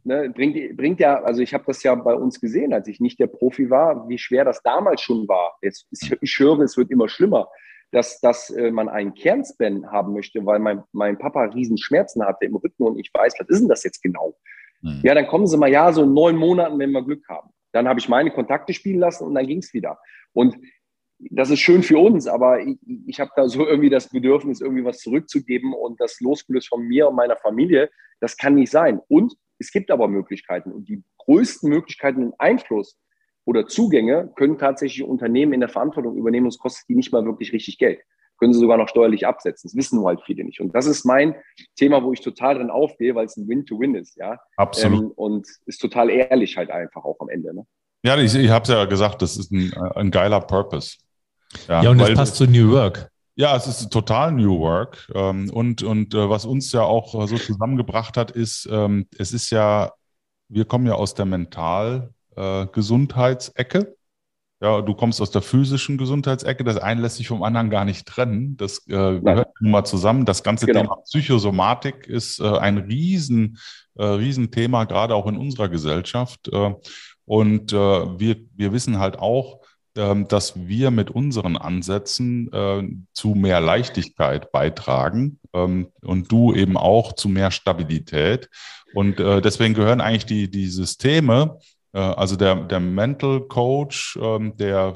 A: ne, bringt, bringt ja, also ich habe das ja bei uns gesehen, als ich nicht der Profi war, wie schwer das damals schon war. Jetzt, ich höre, es wird immer schlimmer, dass, dass äh, man einen Kernspan haben möchte, weil mein, mein Papa Riesenschmerzen hatte im Rücken und ich weiß, was ist denn das jetzt genau? Mhm. Ja, dann kommen sie mal, ja, so in neun Monaten, wenn wir Glück haben. Dann habe ich meine Kontakte spielen lassen und dann ging es wieder. Und das ist schön für uns, aber ich, ich habe da so irgendwie das Bedürfnis, irgendwie was zurückzugeben und das losgelöst von mir und meiner Familie, das kann nicht sein. Und es gibt aber Möglichkeiten und die größten Möglichkeiten und Einfluss oder Zugänge können tatsächlich Unternehmen in der Verantwortung übernehmen und es kostet die nicht mal wirklich richtig Geld. Können sie sogar noch steuerlich absetzen. Das wissen nur halt viele nicht. Und das ist mein Thema, wo ich total drin aufgehe, weil es ein Win-to-Win ist, ja.
C: Absolut. Ähm,
A: und ist total ehrlich halt einfach auch am Ende. Ne?
C: Ja, ich, ich habe es ja gesagt, das ist ein, ein geiler Purpose.
D: Ja, ja und das passt zu New Work.
C: Ja, es ist total New Work. Ähm, und und äh, was uns ja auch so zusammengebracht hat, ist, ähm, es ist ja, wir kommen ja aus der Mental-Gesundheitsecke. Ja, du kommst aus der physischen Gesundheitsecke. Das eine lässt sich vom anderen gar nicht trennen. Das äh, gehört nun mal zusammen. Das ganze genau. Thema Psychosomatik ist äh, ein riesen, äh, Riesenthema, gerade auch in unserer Gesellschaft. Äh, und äh, wir, wir wissen halt auch, dass wir mit unseren Ansätzen äh, zu mehr Leichtigkeit beitragen ähm, und du eben auch zu mehr Stabilität. Und äh, deswegen gehören eigentlich die, die Systeme, äh, also der, der Mental Coach, ähm, der,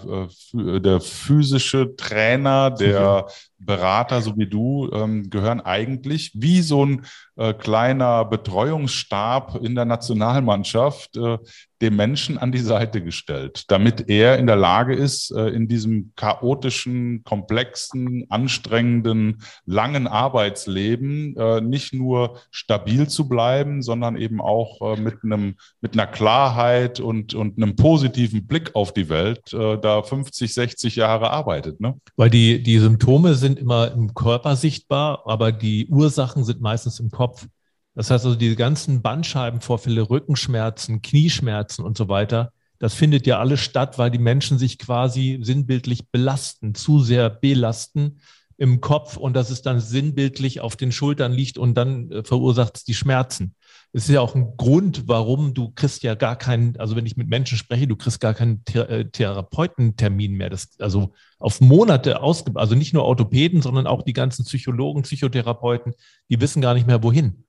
C: der physische Trainer, der Berater, so wie du, gehören eigentlich wie so ein äh, kleiner Betreuungsstab in der Nationalmannschaft äh, dem Menschen an die Seite gestellt, damit er in der Lage ist, äh, in diesem chaotischen, komplexen, anstrengenden, langen Arbeitsleben äh, nicht nur stabil zu bleiben, sondern eben auch äh, mit einem, mit einer Klarheit und, und einem positiven Blick auf die Welt da 50, 60 Jahre arbeitet. Ne?
D: Weil die, die Symptome sind immer im Körper sichtbar, aber die Ursachen sind meistens im Kopf. Das heißt also, diese ganzen Bandscheibenvorfälle, Rückenschmerzen, Knieschmerzen und so weiter, das findet ja alles statt, weil die Menschen sich quasi sinnbildlich belasten, zu sehr belasten im Kopf und dass es dann sinnbildlich auf den Schultern liegt und dann äh, verursacht es die Schmerzen. Es ist ja auch ein Grund, warum du kriegst ja gar keinen, also wenn ich mit Menschen spreche, du kriegst gar keinen äh, Therapeutentermin mehr. Das, also auf Monate ausge, also nicht nur Orthopäden, sondern auch die ganzen Psychologen, Psychotherapeuten, die wissen gar nicht mehr wohin.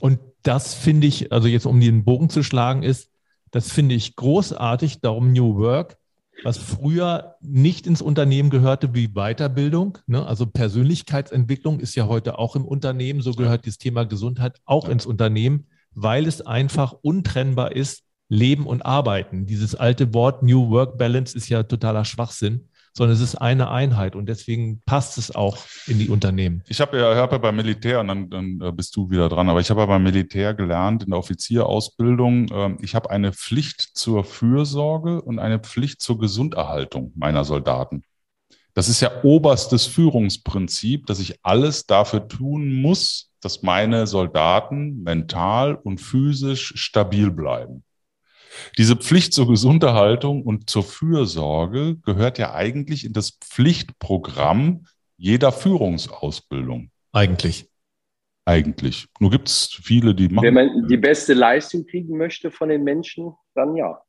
D: Und das finde ich, also jetzt um den Bogen zu schlagen, ist, das finde ich großartig, darum New Work, was früher nicht ins Unternehmen gehörte wie Weiterbildung. Ne? Also Persönlichkeitsentwicklung ist ja heute auch im Unternehmen, so gehört das Thema Gesundheit auch ins Unternehmen, weil es einfach untrennbar ist, Leben und Arbeiten. Dieses alte Wort New Work Balance ist ja totaler Schwachsinn sondern es ist eine Einheit und deswegen passt es auch in die Unternehmen.
C: Ich habe ja, hab ja beim Militär, und dann, dann äh, bist du wieder dran, aber ich habe ja beim Militär gelernt in der Offizierausbildung, ähm, ich habe eine Pflicht zur Fürsorge und eine Pflicht zur Gesunderhaltung meiner Soldaten. Das ist ja oberstes Führungsprinzip, dass ich alles dafür tun muss, dass meine Soldaten mental und physisch stabil bleiben. Diese Pflicht zur Gesunderhaltung und zur Fürsorge gehört ja eigentlich in das Pflichtprogramm jeder Führungsausbildung.
D: Eigentlich.
C: Eigentlich. Nur gibt es viele, die machen.
A: Wenn man die beste Leistung kriegen möchte von den Menschen, dann ja.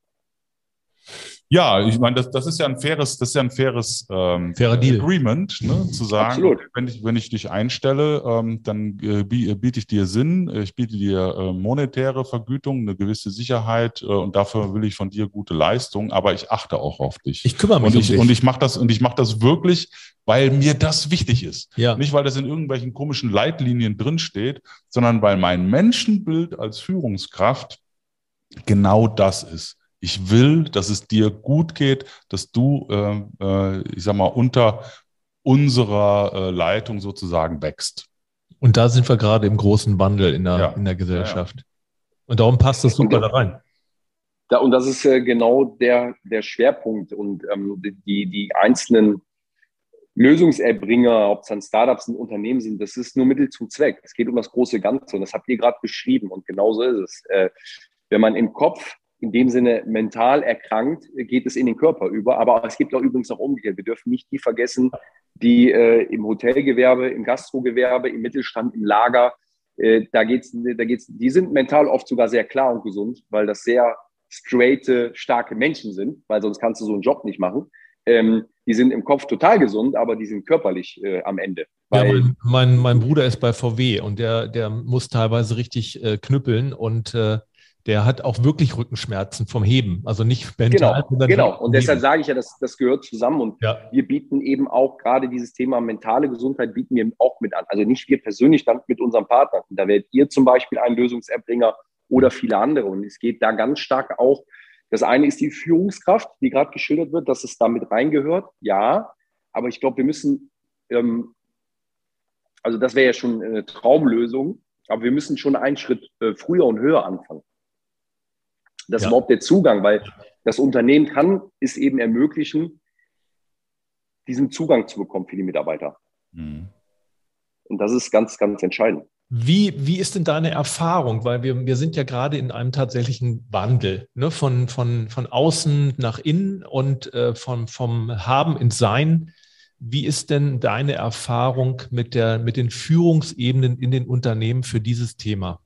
C: Ja, ich meine, das, das ist ja ein faires, das ist ja ein faires ähm, Agreement, ne, zu sagen, Absolut. wenn ich, wenn ich dich einstelle, ähm, dann äh, äh, biete ich dir Sinn, ich biete dir äh, monetäre Vergütung, eine gewisse Sicherheit äh, und dafür will ich von dir gute Leistung, aber ich achte auch auf dich.
D: Ich kümmere mich
C: und
D: um
C: ich,
D: dich.
C: Und ich mache das und ich mache das wirklich, weil mir das wichtig ist. Ja. Nicht, weil das in irgendwelchen komischen Leitlinien drinsteht, sondern weil mein Menschenbild als Führungskraft genau das ist ich will, dass es dir gut geht, dass du, äh, äh, ich sag mal, unter unserer äh, Leitung sozusagen wächst.
D: Und da sind wir gerade im großen Wandel in der, ja. in der Gesellschaft. Ja, Und darum passt das super da rein.
A: Da, und das ist äh, genau der, der Schwerpunkt. Und ähm, die, die einzelnen Lösungserbringer, ob es dann Startups und Unternehmen sind, das ist nur Mittel zum Zweck. Es geht um das große Ganze. Und das habt ihr gerade beschrieben. Und genauso ist es. Äh, wenn man im Kopf in dem Sinne mental erkrankt, geht es in den Körper über. Aber es gibt auch übrigens auch umgekehrt. Wir dürfen nicht die vergessen, die äh, im Hotelgewerbe, im Gastrogewerbe, im Mittelstand, im Lager, äh, da geht's, da geht's, die sind mental oft sogar sehr klar und gesund, weil das sehr straighte, starke Menschen sind, weil sonst kannst du so einen Job nicht machen. Ähm, die sind im Kopf total gesund, aber die sind körperlich äh, am Ende.
D: ja, mein, mein, mein, Bruder ist bei VW und der, der muss teilweise richtig äh, knüppeln und äh, der hat auch wirklich Rückenschmerzen vom Heben, also nicht
A: mental. Genau, genau. und deshalb sage ich ja, das, das gehört zusammen und ja. wir bieten eben auch gerade dieses Thema mentale Gesundheit bieten wir auch mit an. Also nicht wir persönlich, dann mit unserem Partner. Und da werdet ihr zum Beispiel ein Lösungserbringer oder viele andere und es geht da ganz stark auch, das eine ist die Führungskraft, die gerade geschildert wird, dass es damit reingehört, ja, aber ich glaube, wir müssen, ähm, also das wäre ja schon eine Traumlösung, aber wir müssen schon einen Schritt äh, früher und höher anfangen. Das ja. ist überhaupt der Zugang, weil das Unternehmen kann es eben ermöglichen, diesen Zugang zu bekommen für die Mitarbeiter. Mhm. Und das ist ganz, ganz entscheidend.
D: Wie, wie ist denn deine Erfahrung? Weil wir, wir sind ja gerade in einem tatsächlichen Wandel, ne? von, von, von außen nach innen und äh, von, vom Haben ins Sein. Wie ist denn deine Erfahrung mit, der, mit den Führungsebenen in den Unternehmen für dieses Thema?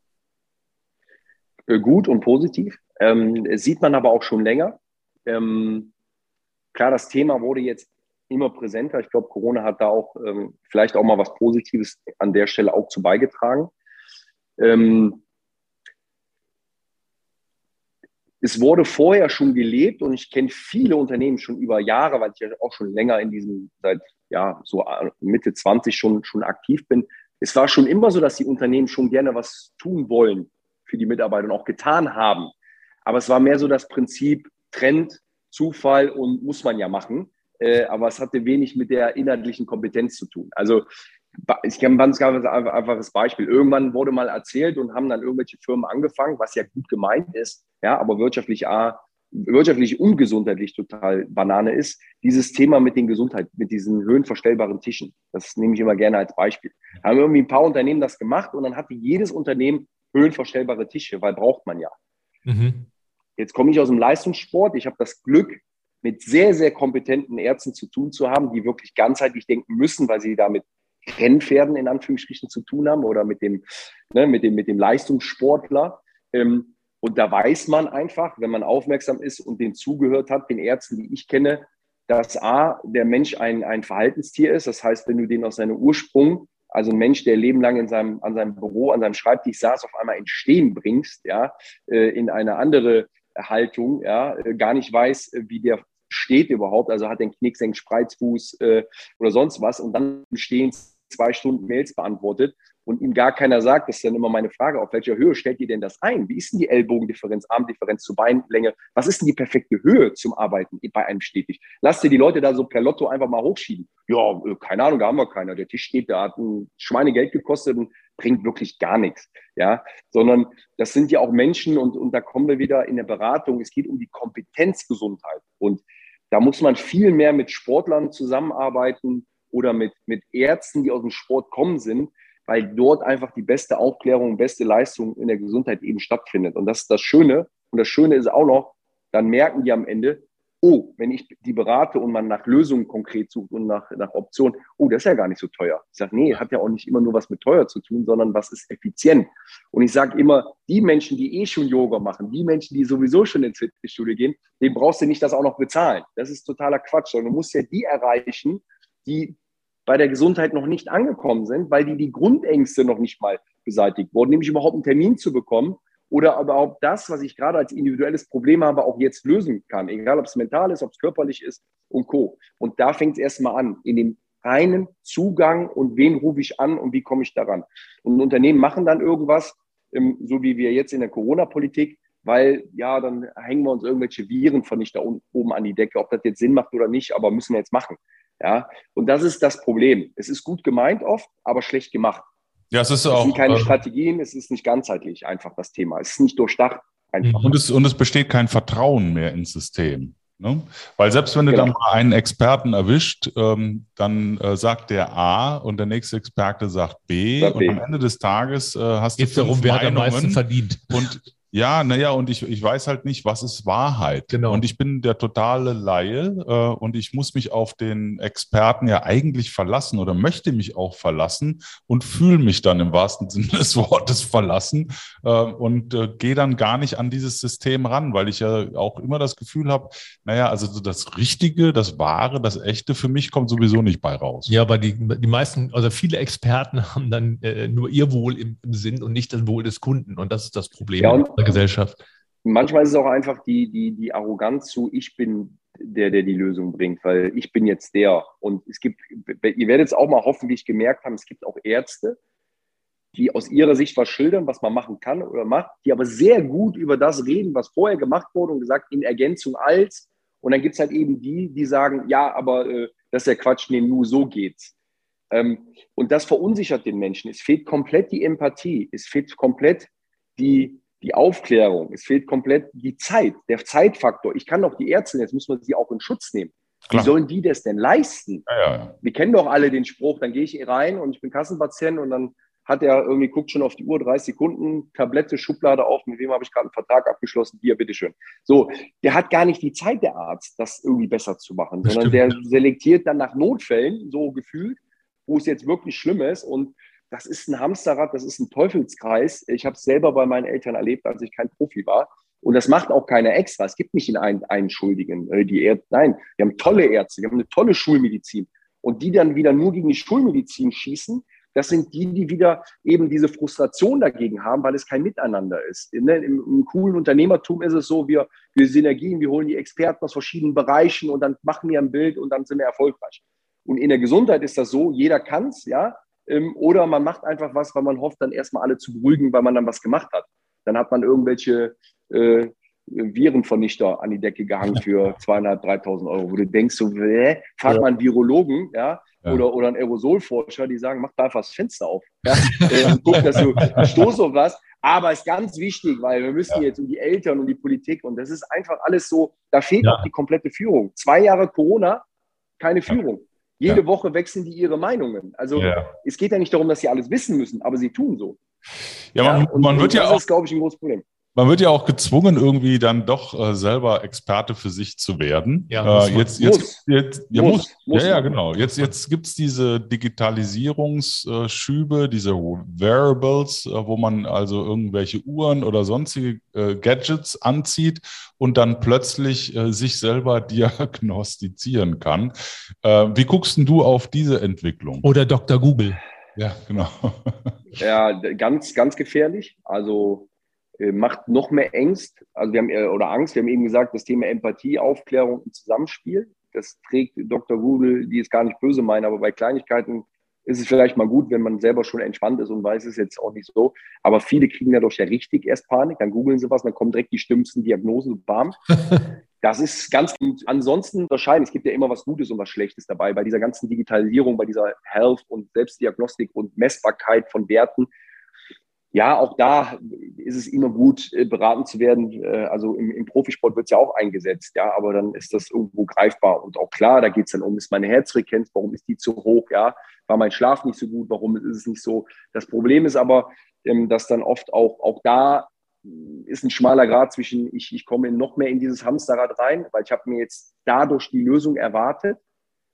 A: Äh, gut und positiv. Ähm, sieht man aber auch schon länger. Ähm, klar, das Thema wurde jetzt immer präsenter. Ich glaube, Corona hat da auch ähm, vielleicht auch mal was Positives an der Stelle auch zu beigetragen. Ähm, es wurde vorher schon gelebt und ich kenne viele Unternehmen schon über Jahre, weil ich ja auch schon länger in diesem, seit ja, so Mitte 20 schon, schon aktiv bin, es war schon immer so, dass die Unternehmen schon gerne was tun wollen für die Mitarbeiter und auch getan haben. Aber es war mehr so das Prinzip Trend, Zufall und muss man ja machen. Äh, aber es hatte wenig mit der inhaltlichen Kompetenz zu tun. Also ich habe ein ganz, einfaches Beispiel. Irgendwann wurde mal erzählt und haben dann irgendwelche Firmen angefangen, was ja gut gemeint ist, ja, aber wirtschaftlich A, wirtschaftlich und total Banane ist, dieses Thema mit den Gesundheit, mit diesen höhenverstellbaren Tischen. Das nehme ich immer gerne als Beispiel. Haben irgendwie ein paar Unternehmen das gemacht und dann hatte jedes Unternehmen höhenverstellbare Tische, weil braucht man ja. Mhm. Jetzt komme ich aus dem Leistungssport. Ich habe das Glück, mit sehr, sehr kompetenten Ärzten zu tun zu haben, die wirklich ganzheitlich denken müssen, weil sie damit Rennpferden in Anführungsstrichen zu tun haben oder mit dem, ne, mit dem, mit dem Leistungssportler. Ähm, und da weiß man einfach, wenn man aufmerksam ist und den zugehört hat, den Ärzten, die ich kenne, dass A, der Mensch ein, ein Verhaltenstier ist. Das heißt, wenn du den aus seinem Ursprung, also ein Mensch, der Leben lang in seinem, an seinem Büro, an seinem Schreibtisch saß, auf einmal entstehen bringst, ja, äh, in eine andere Haltung, ja, äh, gar nicht weiß, wie der steht überhaupt, also hat den Knicksenk, Spreizfuß äh, oder sonst was. Und dann stehen zwei Stunden Mails beantwortet und ihm gar keiner sagt, das ist dann immer meine Frage, auf welcher Höhe stellt ihr denn das ein? Wie ist denn die Ellbogendifferenz, Armdifferenz zur Beinlänge? Was ist denn die perfekte Höhe zum Arbeiten bei einem Stetig? Lasst ihr die Leute da so per Lotto einfach mal hochschieben. Ja, äh, keine Ahnung, da haben wir keiner. Der Tisch steht, der hat ein Schweinegeld gekostet und bringt wirklich gar nichts. Ja, sondern das sind ja auch Menschen und, und da kommen wir wieder in der Beratung. Es geht um die Kompetenzgesundheit und da muss man viel mehr mit Sportlern zusammenarbeiten oder mit, mit Ärzten, die aus dem Sport kommen sind, weil dort einfach die beste Aufklärung, beste Leistung in der Gesundheit eben stattfindet. Und das ist das Schöne. Und das Schöne ist auch noch, dann merken die am Ende, oh, wenn ich die berate und man nach Lösungen konkret sucht und nach, nach Optionen, oh, das ist ja gar nicht so teuer. Ich sage, nee, hat ja auch nicht immer nur was mit teuer zu tun, sondern was ist effizient. Und ich sage immer, die Menschen, die eh schon Yoga machen, die Menschen, die sowieso schon ins Fitnessstudio gehen, denen brauchst du nicht das auch noch bezahlen. Das ist totaler Quatsch, sondern du musst ja die erreichen, die bei der Gesundheit noch nicht angekommen sind, weil die die Grundängste noch nicht mal beseitigt wurden, nämlich überhaupt einen Termin zu bekommen oder überhaupt das, was ich gerade als individuelles Problem habe, auch jetzt lösen kann, egal ob es mental ist, ob es körperlich ist und Co. Und da fängt es erstmal an, in dem reinen Zugang und wen rufe ich an und wie komme ich daran. Und Unternehmen machen dann irgendwas, ähm, so wie wir jetzt in der Corona-Politik, weil ja, dann hängen wir uns irgendwelche Viren von nicht da oben an die Decke, ob das jetzt Sinn macht oder nicht, aber müssen wir jetzt machen. Ja, und das ist das Problem. Es ist gut gemeint oft, aber schlecht gemacht.
C: Ja, es ist auch. Es sind
A: keine äh, Strategien, es ist nicht ganzheitlich einfach das Thema. Es ist nicht durchdacht
C: einfach. Und es, und es besteht kein Vertrauen mehr ins System. Ne? Weil selbst wenn du genau. dann mal einen Experten erwischt, ähm, dann äh, sagt der A und der nächste Experte sagt B, und B. am Ende des Tages äh, hast
D: Geht's du darum, wer hat am meisten verdient.
C: Und ja, naja, und ich, ich weiß halt nicht, was ist Wahrheit. Genau. Und ich bin der totale Laie äh, und ich muss mich auf den Experten ja eigentlich verlassen oder möchte mich auch verlassen und fühle mich dann im wahrsten Sinne des Wortes verlassen äh, und äh, gehe dann gar nicht an dieses System ran, weil ich ja auch immer das Gefühl habe, naja, also so das Richtige, das Wahre, das Echte für mich kommt sowieso nicht bei raus.
D: Ja, aber die, die meisten, also viele Experten haben dann äh, nur ihr Wohl im, im Sinn und nicht das Wohl des Kunden und das ist das Problem. Ja, Gesellschaft.
A: Manchmal ist es auch einfach die, die, die Arroganz zu, ich bin der, der die Lösung bringt, weil ich bin jetzt der. Und es gibt, ihr werdet es auch mal hoffentlich gemerkt haben, es gibt auch Ärzte, die aus ihrer Sicht was schildern, was man machen kann oder macht, die aber sehr gut über das reden, was vorher gemacht wurde und gesagt, in Ergänzung als. Und dann gibt es halt eben die, die sagen, ja, aber äh, das ist ja Quatsch, nee, nur so geht's. Ähm, und das verunsichert den Menschen. Es fehlt komplett die Empathie, es fehlt komplett die, die Aufklärung, es fehlt komplett die Zeit, der Zeitfaktor. Ich kann doch die Ärzte, jetzt muss man sie auch in Schutz nehmen. Klar. Wie sollen die das denn leisten? Ja, ja. Wir kennen doch alle den Spruch, dann gehe ich rein und ich bin Kassenpatient und dann hat er irgendwie, guckt schon auf die Uhr, 30 Sekunden, Tablette, Schublade auf, mit wem habe ich gerade einen Vertrag abgeschlossen, hier, bitteschön. So, der hat gar nicht die Zeit, der Arzt, das irgendwie besser zu machen, das sondern stimmt. der selektiert dann nach Notfällen, so gefühlt, wo es jetzt wirklich schlimm ist und das ist ein Hamsterrad, das ist ein Teufelskreis. Ich habe es selber bei meinen Eltern erlebt, als ich kein Profi war. Und das macht auch keiner extra. Es gibt nicht einen, einen Schuldigen. Äh, die Ärzte, nein, wir haben tolle Ärzte, wir haben eine tolle Schulmedizin. Und die dann wieder nur gegen die Schulmedizin schießen, das sind die, die wieder eben diese Frustration dagegen haben, weil es kein Miteinander ist. Im, im coolen Unternehmertum ist es so, wir, wir Synergien, wir holen die Experten aus verschiedenen Bereichen und dann machen wir ein Bild und dann sind wir erfolgreich. Und in der Gesundheit ist das so, jeder kann es, ja, oder man macht einfach was, weil man hofft, dann erstmal alle zu beruhigen, weil man dann was gemacht hat. Dann hat man irgendwelche äh, Virenvernichter an die Decke gehangen (laughs) für zweieinhalb, 3.000 Euro, wo du denkst, so, hä? frag ja. mal einen Virologen, ja, ja. Oder, oder einen Aerosolforscher, die sagen, mach da einfach das Fenster auf. Ja? (laughs) äh, guck, dass du stoßt auf was. Aber es ist ganz wichtig, weil wir müssen ja. jetzt um die Eltern und die Politik und das ist einfach alles so, da fehlt auch die komplette Führung. Zwei Jahre Corona, keine Führung. Jede Woche wechseln die ihre Meinungen. Also es geht ja nicht darum, dass sie alles wissen müssen, aber sie tun so.
C: Ja, man, man wird ja auch.
A: Das ist, glaube ich, ein großes Problem
C: man wird ja auch gezwungen, irgendwie dann doch äh, selber Experte für sich zu werden. Ja, äh, jetzt, jetzt, muss. jetzt, ja, muss. muss. Ja, ja, genau. Jetzt, jetzt gibt's diese Digitalisierungsschübe, diese Wearables, äh, wo man also irgendwelche Uhren oder sonstige äh, Gadgets anzieht und dann plötzlich äh, sich selber (laughs) diagnostizieren kann. Äh, wie guckst denn du auf diese Entwicklung?
D: Oder Dr. Google.
C: Ja, genau. (laughs)
A: Ja, ganz, ganz gefährlich. Also macht noch mehr Ängst, also wir haben äh, oder Angst. Wir haben eben gesagt, das Thema Empathie, Aufklärung und Zusammenspiel. Das trägt Dr. Google, die es gar nicht böse meinen, aber bei Kleinigkeiten ist es vielleicht mal gut, wenn man selber schon entspannt ist und weiß, es jetzt auch nicht so. Aber viele kriegen dadurch ja richtig erst Panik, dann googeln sie was, dann kommen direkt die schlimmsten Diagnosen und bam. (laughs) Das ist ganz gut. Ansonsten wahrscheinlich, es gibt ja immer was Gutes und was Schlechtes dabei. Bei dieser ganzen Digitalisierung, bei dieser Health und Selbstdiagnostik und Messbarkeit von Werten ja, auch da ist es immer gut, äh, beraten zu werden. Äh, also im, im Profisport wird es ja auch eingesetzt, ja, aber dann ist das irgendwo greifbar und auch klar, da geht es dann um, ist meine Herzfrequenz, warum ist die zu hoch, ja, war mein Schlaf nicht so gut, warum ist es nicht so. Das Problem ist aber, ähm, dass dann oft auch, auch da ist ein schmaler Grad zwischen, ich, ich komme noch mehr in dieses Hamsterrad rein, weil ich habe mir jetzt dadurch die Lösung erwartet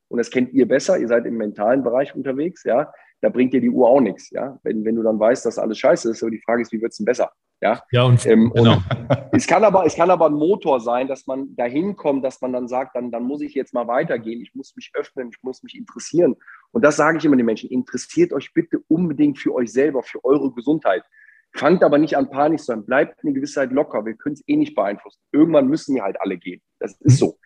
A: und das kennt ihr besser, ihr seid im mentalen Bereich unterwegs, ja, da bringt dir die Uhr auch nichts. Ja? Wenn, wenn du dann weißt, dass alles scheiße ist, aber die Frage ist, wie wird es denn besser? Ja,
D: ja und, ähm,
A: genau. und (laughs) es, kann aber, es kann aber ein Motor sein, dass man dahin kommt, dass man dann sagt, dann, dann muss ich jetzt mal weitergehen, ich muss mich öffnen, ich muss mich interessieren. Und das sage ich immer den Menschen, interessiert euch bitte unbedingt für euch selber, für eure Gesundheit. Fangt aber nicht an Panik zu sein, bleibt eine gewisse Zeit locker, wir können es eh nicht beeinflussen. Irgendwann müssen wir halt alle gehen. Das ist so.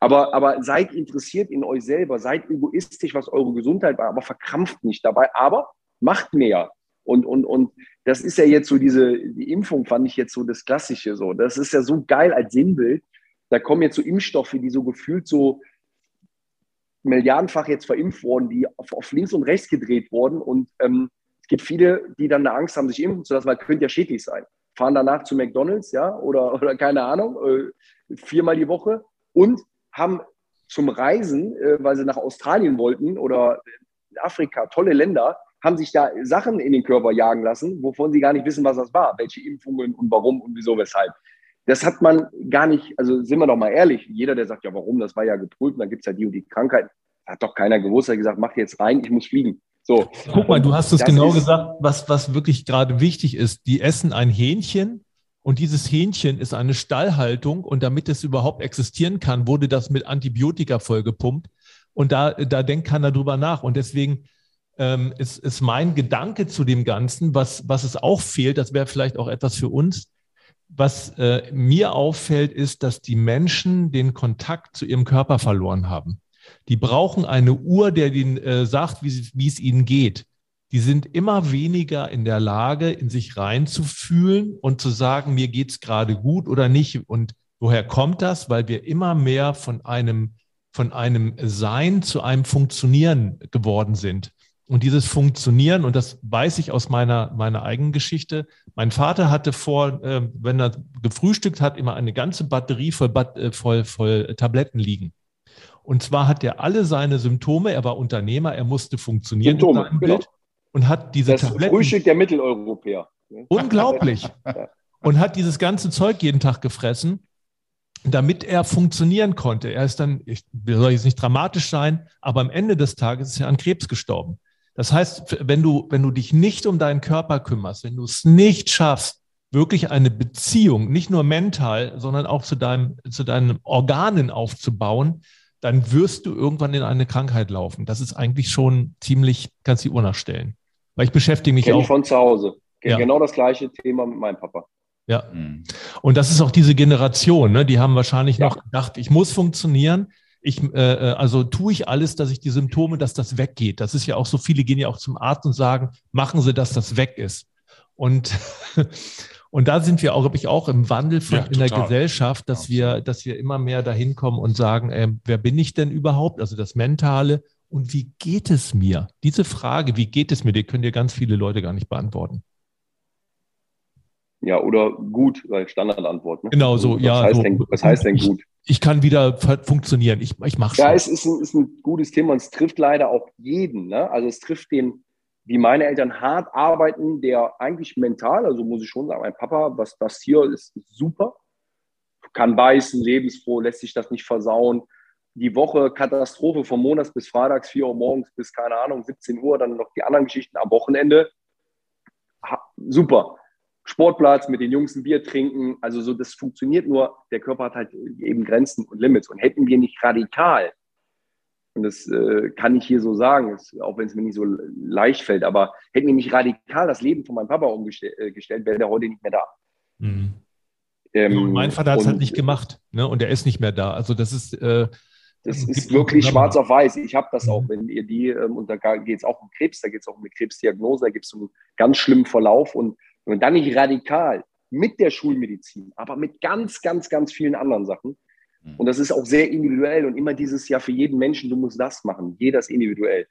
A: Aber, aber seid interessiert in euch selber, seid egoistisch, was eure Gesundheit war, aber verkrampft nicht dabei, aber macht mehr. Und, und, und das ist ja jetzt so diese, die Impfung fand ich jetzt so das Klassische so. Das ist ja so geil als Sinnbild. Da kommen jetzt so Impfstoffe, die so gefühlt so milliardenfach jetzt verimpft wurden, die auf, auf links und rechts gedreht wurden. Und ähm, es gibt viele, die dann eine Angst haben, sich impfen zu lassen, weil könnte ja schädlich sein. Fahren danach zu McDonalds, ja, oder, (laughs) oder keine Ahnung, äh, viermal die Woche und haben zum Reisen, äh, weil sie nach Australien wollten oder in Afrika, tolle Länder, haben sich da Sachen in den Körper jagen lassen, wovon sie gar nicht wissen, was das war, welche Impfungen und warum und wieso, weshalb. Das hat man gar nicht, also sind wir doch mal ehrlich, jeder, der sagt, ja, warum, das war ja geprüft, dann gibt es ja die und die Krankheit, hat doch keiner gewusst, hat gesagt, mach jetzt rein, ich muss fliegen. So.
D: Guck mal, du hast es genau gesagt, was, was wirklich gerade wichtig ist. Die essen ein Hähnchen und dieses Hähnchen ist eine Stallhaltung und damit es überhaupt existieren kann, wurde das mit Antibiotika vollgepumpt. Und da, da denkt keiner drüber nach. Und deswegen ähm, ist, ist mein Gedanke zu dem Ganzen, was, was es auch fehlt, das wäre vielleicht auch etwas für uns. Was äh, mir auffällt, ist, dass die Menschen den Kontakt zu ihrem Körper verloren haben. Die brauchen eine Uhr, der ihnen äh, sagt, wie, wie es ihnen geht die sind immer weniger in der Lage, in sich reinzufühlen und zu sagen, mir geht's gerade gut oder nicht. Und woher kommt das? Weil wir immer mehr von einem, von einem Sein zu einem Funktionieren geworden sind. Und dieses Funktionieren, und das weiß ich aus meiner, meiner eigenen Geschichte, mein Vater hatte vor, äh, wenn er gefrühstückt hat, immer eine ganze Batterie voll, äh, voll, voll Tabletten liegen. Und zwar hat er alle seine Symptome, er war Unternehmer, er musste funktionieren
A: Symptome, in seinem
D: Bild. Und hat diese
A: das Tabletten. Frühstück der Mitteleuropäer.
D: Unglaublich. (laughs) Und hat dieses ganze Zeug jeden Tag gefressen, damit er funktionieren konnte. Er ist dann, ich soll jetzt nicht dramatisch sein, aber am Ende des Tages ist er an Krebs gestorben. Das heißt, wenn du, wenn du dich nicht um deinen Körper kümmerst, wenn du es nicht schaffst, wirklich eine Beziehung, nicht nur mental, sondern auch zu, deinem, zu deinen Organen aufzubauen, dann wirst du irgendwann in eine Krankheit laufen. Das ist eigentlich schon ziemlich, kannst die Uhr nachstellen. Weil ich beschäftige mich
A: Kenn
D: auch.
A: Ich von zu Hause. Ja. Genau das gleiche Thema mit meinem Papa.
D: Ja. Mhm. Und das ist auch diese Generation, ne? die haben wahrscheinlich ja. noch gedacht, ich muss funktionieren. ich, äh, äh, also tue ich alles, dass ich die Symptome, dass das weggeht. Das ist ja auch so, viele gehen ja auch zum Arzt und sagen, machen Sie, dass das weg ist. Und, (laughs) und da sind wir auch, glaube ich, auch im Wandel von, ja, in der Gesellschaft, dass wir, dass wir immer mehr dahin kommen und sagen, äh, wer bin ich denn überhaupt? Also das Mentale. Und wie geht es mir? Diese Frage, wie geht es mir, die können dir ganz viele Leute gar nicht beantworten.
A: Ja, oder gut, weil Standardantwort.
D: Ne? Genau so,
A: was
D: ja.
A: Heißt
D: so,
A: denn, was heißt denn gut?
D: Ich, ich kann wieder funktionieren. Ich, ich mache
A: schon. Ja, es ist ein, ist ein gutes Thema und es trifft leider auch jeden. Ne? Also es trifft den, wie meine Eltern hart arbeiten, der eigentlich mental, also muss ich schon sagen, mein Papa, was das hier ist, ist super. Kann beißen, lebensfroh, lässt sich das nicht versauen. Die Woche Katastrophe von Montags bis Freitags, 4 Uhr morgens bis, keine Ahnung, 17 Uhr, dann noch die anderen Geschichten am Wochenende. Ha, super Sportplatz, mit den Jungs ein Bier trinken. Also so, das funktioniert nur. Der Körper hat halt eben Grenzen und Limits. Und hätten wir nicht radikal, und das äh, kann ich hier so sagen, das, auch wenn es mir nicht so leicht fällt, aber hätten wir nicht radikal das Leben von meinem Papa umgestellt, äh, wäre der heute nicht mehr da.
D: Mhm. Ähm, mein Vater hat es halt nicht gemacht ne? und er ist nicht mehr da. Also das ist... Äh,
A: das ist wirklich schwarz auf weiß. Ich habe das auch, mhm. wenn ihr die, ähm, und da geht es auch um Krebs, da geht es auch um eine Krebsdiagnose, da gibt es einen ganz schlimmen Verlauf und und dann nicht radikal mit der Schulmedizin, aber mit ganz, ganz, ganz vielen anderen Sachen. Mhm. Und das ist auch sehr individuell und immer dieses Jahr für jeden Menschen, du musst das machen. Jeder ist individuell.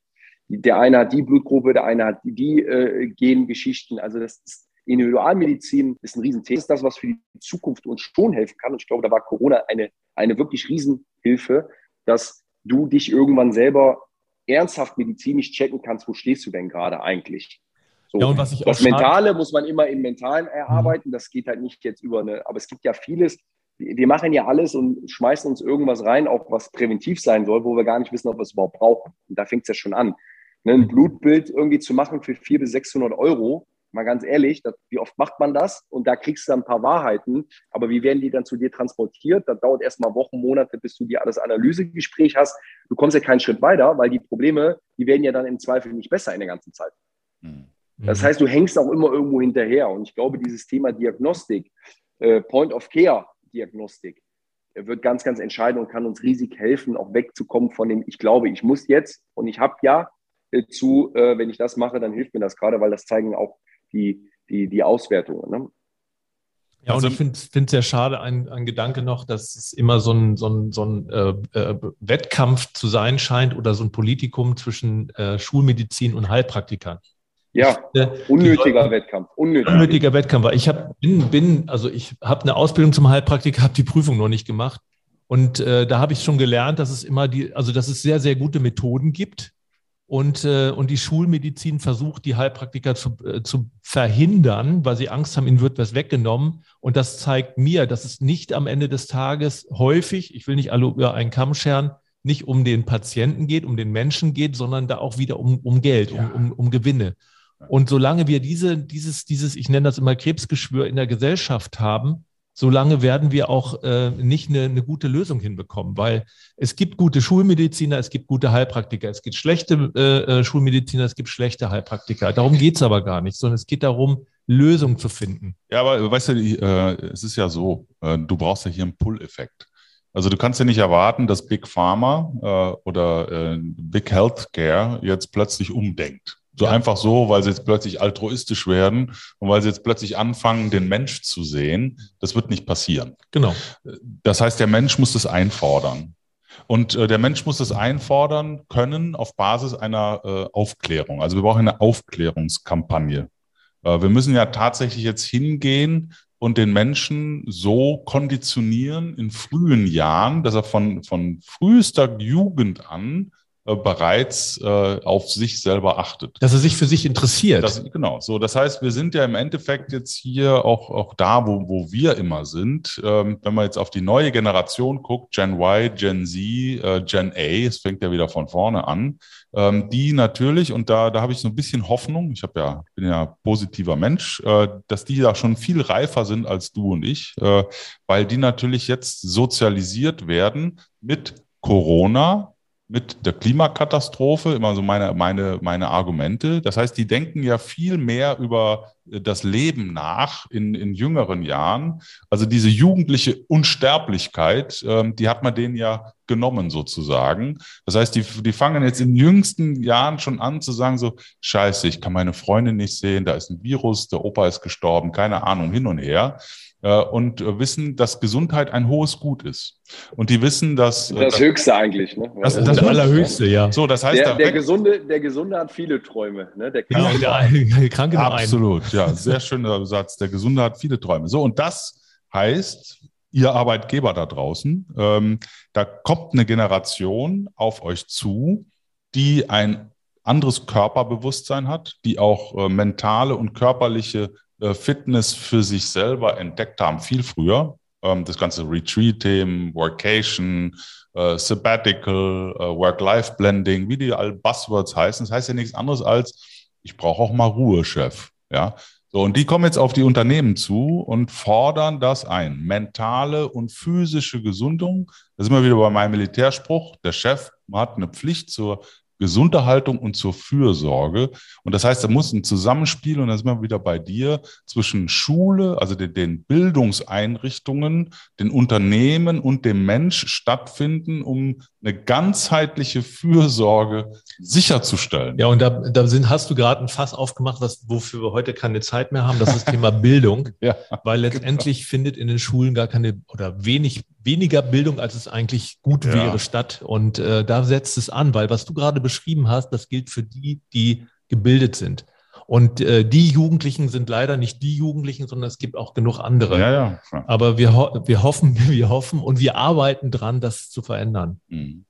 A: Der eine hat die Blutgruppe, der eine hat die, die äh, Gengeschichten. Also das ist Individualmedizin ist ein Riesenthema. Das ist das, was für die Zukunft uns schon helfen kann. Und ich glaube, da war Corona eine, eine wirklich Riesenhilfe, dass du dich irgendwann selber ernsthaft medizinisch checken kannst, wo stehst du denn gerade eigentlich? So. Ja, und was ich das Mentale muss man immer im Mentalen erarbeiten. Das geht halt nicht jetzt über eine, aber es gibt ja vieles. Wir machen ja alles und schmeißen uns irgendwas rein, auch was präventiv sein soll, wo wir gar nicht wissen, ob wir es überhaupt brauchen. Und da fängt es ja schon an. Ne, ein Blutbild irgendwie zu machen für 400 bis 600 Euro, mal ganz ehrlich, das, wie oft macht man das? Und da kriegst du dann ein paar Wahrheiten, aber wie werden die dann zu dir transportiert? Das dauert erstmal Wochen, Monate, bis du dir alles Analysegespräch hast. Du kommst ja keinen Schritt weiter, weil die Probleme, die werden ja dann im Zweifel nicht besser in der ganzen Zeit. Mhm. Das heißt, du hängst auch immer irgendwo hinterher. Und ich glaube, dieses Thema Diagnostik, äh, Point-of-Care-Diagnostik, äh, wird ganz, ganz entscheidend und kann uns riesig helfen, auch wegzukommen von dem, ich glaube, ich muss jetzt und ich habe ja äh, zu, äh, wenn ich das mache, dann hilft mir das gerade, weil das zeigen auch die, die, die Auswertungen. Ne?
D: Ja, und also, ich finde es sehr schade, ein, ein Gedanke noch, dass es immer so ein, so ein, so ein äh, äh, Wettkampf zu sein scheint oder so ein Politikum zwischen äh, Schulmedizin und Heilpraktikern.
A: Ja, unnötiger Leute, Wettkampf.
D: Unnötiger, unnötiger Wettkampf. Ich hab, bin, bin, also ich habe eine Ausbildung zum Heilpraktiker, habe die Prüfung noch nicht gemacht. Und äh, da habe ich schon gelernt, dass es immer die, also dass es sehr, sehr gute Methoden gibt. Und, äh, und die Schulmedizin versucht, die Heilpraktiker zu, äh, zu verhindern, weil sie Angst haben, ihnen wird was weggenommen. Und das zeigt mir, dass es nicht am Ende des Tages häufig, ich will nicht alle über einen Kamm scheren, nicht um den Patienten geht, um den Menschen geht, sondern da auch wieder um, um Geld, ja. um, um, um Gewinne. Und solange wir diese, dieses, dieses, ich nenne das immer Krebsgeschwür in der Gesellschaft haben, solange werden wir auch äh, nicht eine, eine gute Lösung hinbekommen, weil es gibt gute Schulmediziner, es gibt gute Heilpraktiker, es gibt schlechte äh, äh Schulmediziner, es gibt schlechte Heilpraktiker. Darum geht's aber gar nicht, sondern es geht darum, Lösungen zu finden.
C: Ja, aber weißt du, äh, es ist ja so, äh, du brauchst ja hier einen Pull-Effekt. Also du kannst ja nicht erwarten, dass Big Pharma äh, oder äh, Big Healthcare jetzt plötzlich umdenkt. So ja. einfach so, weil sie jetzt plötzlich altruistisch werden und weil sie jetzt plötzlich anfangen, den Mensch zu sehen. Das wird nicht passieren.
D: Genau.
C: Das heißt, der Mensch muss das einfordern. Und äh, der Mensch muss das einfordern können auf Basis einer äh, Aufklärung. Also wir brauchen eine Aufklärungskampagne. Äh, wir müssen ja tatsächlich jetzt hingehen und den Menschen so konditionieren in frühen Jahren, dass er von, von frühester Jugend an bereits äh, auf sich selber achtet.
D: Dass er sich für sich interessiert.
C: Das, genau, so. Das heißt, wir sind ja im Endeffekt jetzt hier auch, auch da, wo, wo wir immer sind. Ähm, wenn man jetzt auf die neue Generation guckt, Gen Y, Gen Z, äh, Gen A, es fängt ja wieder von vorne an, ähm, die natürlich, und da, da habe ich so ein bisschen Hoffnung, ich habe ja, bin ja positiver Mensch, äh, dass die da schon viel reifer sind als du und ich, äh, weil die natürlich jetzt sozialisiert werden mit Corona, mit der Klimakatastrophe, immer so meine, meine, meine Argumente. Das heißt, die denken ja viel mehr über das Leben nach in, in jüngeren Jahren. Also diese jugendliche Unsterblichkeit, ähm, die hat man denen ja genommen sozusagen. Das heißt, die, die fangen jetzt in jüngsten Jahren schon an zu sagen so, scheiße, ich kann meine Freundin nicht sehen, da ist ein Virus, der Opa ist gestorben, keine Ahnung, hin und her. Äh, und wissen, dass Gesundheit ein hohes Gut ist. Und die wissen, dass.
A: Das
C: dass,
A: Höchste eigentlich, ne?
D: Das ist das, das Allerhöchste, ja.
A: So, das heißt, der, der, Gesunde, der Gesunde hat viele Träume, ne? Der Kranke,
C: ja, (laughs) der, Kranke nur Absolut, einen. ja. Sehr schöner Satz. Der Gesunde hat viele Träume. So, und das heißt, ihr Arbeitgeber da draußen, ähm, da kommt eine Generation auf euch zu, die ein anderes Körperbewusstsein hat, die auch äh, mentale und körperliche äh, Fitness für sich selber entdeckt haben, viel früher. Ähm, das ganze Retreat-Themen, Workation, äh, Sabbatical, äh, Work-Life-Blending, wie die all Buzzwords heißen. Das heißt ja nichts anderes als, ich brauche auch mal Ruhe, Chef. Ja, so, und die kommen jetzt auf die Unternehmen zu und fordern das ein. Mentale und physische Gesundung. Da sind wir wieder bei meinem Militärspruch. Der Chef hat eine Pflicht zur Gesunderhaltung und zur Fürsorge. Und das heißt, da muss ein Zusammenspiel, und da sind wir wieder bei dir, zwischen Schule, also den, den Bildungseinrichtungen, den Unternehmen und dem Mensch stattfinden, um eine ganzheitliche Fürsorge sicherzustellen.
D: Ja, und da, da sind, hast du gerade ein Fass aufgemacht, was, wofür wir heute keine Zeit mehr haben. Das ist das Thema (laughs) Bildung. ja, weil letztendlich genau. findet in den Schulen gar keine oder wenig weniger Bildung, als es eigentlich gut ja. wäre, statt. Und äh, da setzt es an, weil was du gerade beschrieben hast, das gilt für die, die gebildet sind. Und äh, die Jugendlichen sind leider nicht die Jugendlichen, sondern es gibt auch genug andere. Ja, ja. Aber wir, ho wir hoffen, (laughs) wir hoffen und wir arbeiten dran, das zu verändern. Mhm.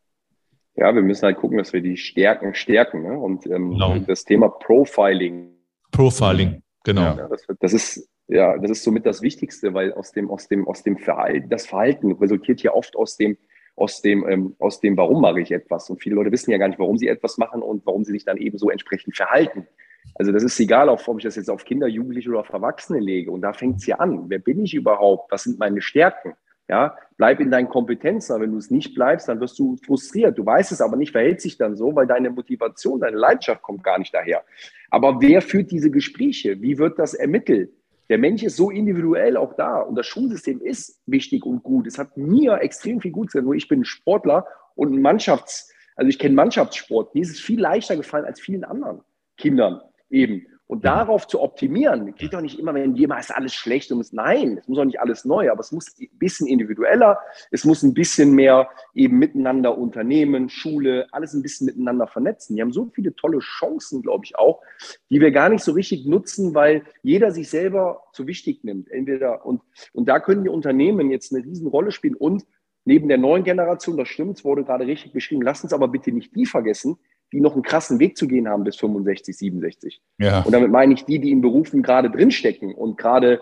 A: Ja, wir müssen halt gucken, dass wir die Stärken stärken. Ne? Und ähm, genau. das Thema Profiling.
D: Profiling, genau.
A: Ja, das, das, ist ja, das ist somit das Wichtigste, weil aus dem, aus dem, aus dem Verhalten, das Verhalten resultiert ja oft aus dem, aus dem, ähm, aus dem, warum mache ich etwas. Und viele Leute wissen ja gar nicht, warum sie etwas machen und warum sie sich dann eben so entsprechend verhalten. Also das ist egal, ob ich das jetzt auf Kinder, Jugendliche oder auf Erwachsene lege. Und da fängt es ja an. Wer bin ich überhaupt? Was sind meine Stärken? Ja, bleib in deinen Kompetenzen. Wenn du es nicht bleibst, dann wirst du frustriert. Du weißt es aber nicht, verhält sich dann so, weil deine Motivation, deine Leidenschaft kommt gar nicht daher. Aber wer führt diese Gespräche? Wie wird das ermittelt? Der Mensch ist so individuell auch da und das Schulsystem ist wichtig und gut. Es hat mir extrem viel gut gesagt. Nur ich bin Sportler und ein Mannschafts-, also ich kenne Mannschaftssport. Mir ist es viel leichter gefallen als vielen anderen Kindern eben. Und darauf zu optimieren, geht doch nicht immer, wenn jemand ist alles schlecht und es, nein, es muss auch nicht alles neu, aber es muss ein bisschen individueller, es muss ein bisschen mehr eben miteinander Unternehmen, Schule, alles ein bisschen miteinander vernetzen. Die haben so viele tolle Chancen, glaube ich auch, die wir gar nicht so richtig nutzen, weil jeder sich selber zu wichtig nimmt. Entweder und, und da können die Unternehmen jetzt eine Riesenrolle spielen und neben der neuen Generation, das stimmt, es wurde gerade richtig beschrieben, lasst uns aber bitte nicht die vergessen, die noch einen krassen Weg zu gehen haben bis 65, 67. Ja. Und damit meine ich die, die in Berufen gerade drinstecken und gerade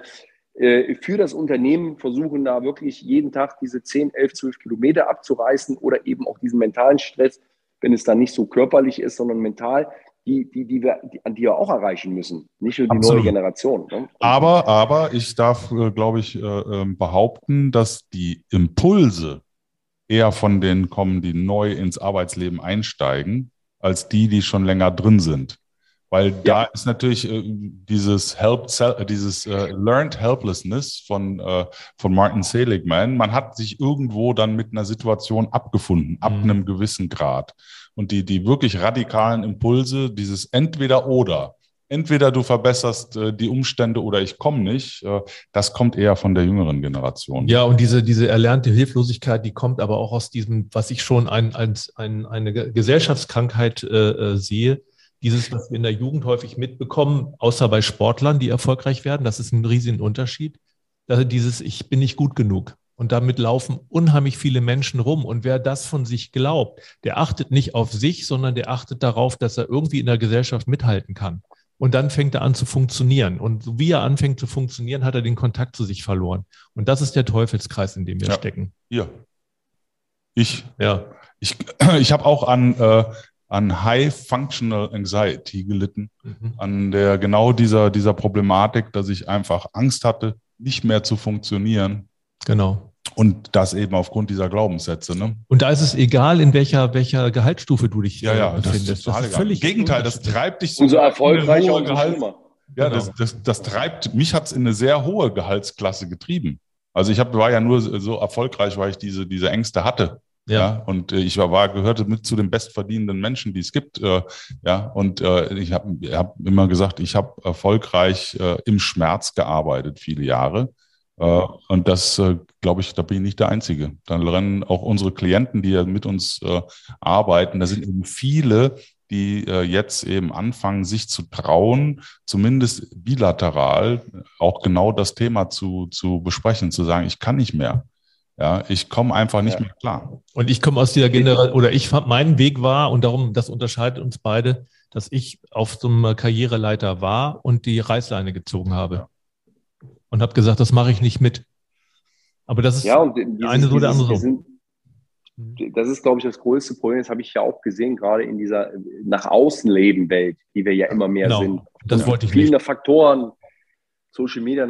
A: äh, für das Unternehmen versuchen, da wirklich jeden Tag diese 10, 11, 12 Kilometer abzureißen oder eben auch diesen mentalen Stress, wenn es dann nicht so körperlich ist, sondern mental, die, die, die wir, die, die wir auch erreichen müssen, nicht nur die Absolut. neue Generation.
C: Ne? Aber, aber ich darf, äh, glaube ich, äh, ähm, behaupten, dass die Impulse eher von denen kommen, die neu ins Arbeitsleben einsteigen, als die, die schon länger drin sind. Weil ja. da ist natürlich äh, dieses Help, äh, dieses äh, Learned Helplessness von, äh, von Martin Seligman. Man hat sich irgendwo dann mit einer Situation abgefunden, ab mhm. einem gewissen Grad. Und die, die wirklich radikalen Impulse, dieses Entweder-Oder, entweder du verbesserst äh, die Umstände oder ich komme nicht. Äh, das kommt eher von der jüngeren Generation.
D: Ja, und diese, diese erlernte Hilflosigkeit, die kommt aber auch aus diesem, was ich schon ein, als ein, eine Gesellschaftskrankheit äh, äh, sehe. Dieses, was wir in der Jugend häufig mitbekommen, außer bei Sportlern, die erfolgreich werden, das ist ein riesiger Unterschied. Also dieses, ich bin nicht gut genug. Und damit laufen unheimlich viele Menschen rum. Und wer das von sich glaubt, der achtet nicht auf sich, sondern der achtet darauf, dass er irgendwie in der Gesellschaft mithalten kann. Und dann fängt er an zu funktionieren. Und wie er anfängt zu funktionieren, hat er den Kontakt zu sich verloren. Und das ist der Teufelskreis, in dem wir
C: ja.
D: stecken.
C: Ja. Ich, ja. Ich, (clears throat) ich habe auch an, äh, an High Functional Anxiety gelitten, mhm. an der genau dieser, dieser Problematik, dass ich einfach Angst hatte, nicht mehr zu funktionieren.
D: Genau.
C: Und das eben aufgrund dieser Glaubenssätze. Ne?
D: Und da ist es egal, in welcher, welcher Gehaltsstufe du dich
C: ja, ja,
D: äh, befindest. Das,
C: das ist völlig Im Gegenteil, das treibt dich
A: so Umso erfolgreicher und
C: Gehalt. Ja, genau. das, das, das treibt, mich hat es in eine sehr hohe Gehaltsklasse getrieben. Also ich hab, war ja nur so erfolgreich, weil ich diese, diese Ängste hatte. Ja. ja. und äh, ich war, gehörte mit zu den bestverdienenden Menschen, die es gibt. Äh, ja, und äh, ich habe hab immer gesagt, ich habe erfolgreich äh, im Schmerz gearbeitet, viele Jahre. Äh, und das, äh, glaube ich, da bin ich nicht der Einzige. Dann rennen auch unsere Klienten, die ja mit uns äh, arbeiten, da sind eben viele, die äh, jetzt eben anfangen, sich zu trauen, zumindest bilateral auch genau das Thema zu, zu besprechen, zu sagen, ich kann nicht mehr. Ja, ich komme einfach nicht ja. mehr klar.
D: Und ich komme aus dieser Generation, oder ich mein Weg war, und darum, das unterscheidet uns beide, dass ich auf so einem Karriereleiter war und die Reißleine gezogen habe. Und habe gesagt, das mache ich nicht mit. Aber das ist
A: ja, und dieses, eine so der andere so. Das ist, glaube ich, das größte Problem. Das habe ich ja auch gesehen, gerade in dieser nach außen leben Welt, die wir ja immer mehr genau. sind.
D: Das wollte ich
A: Viele Faktoren, Social Media,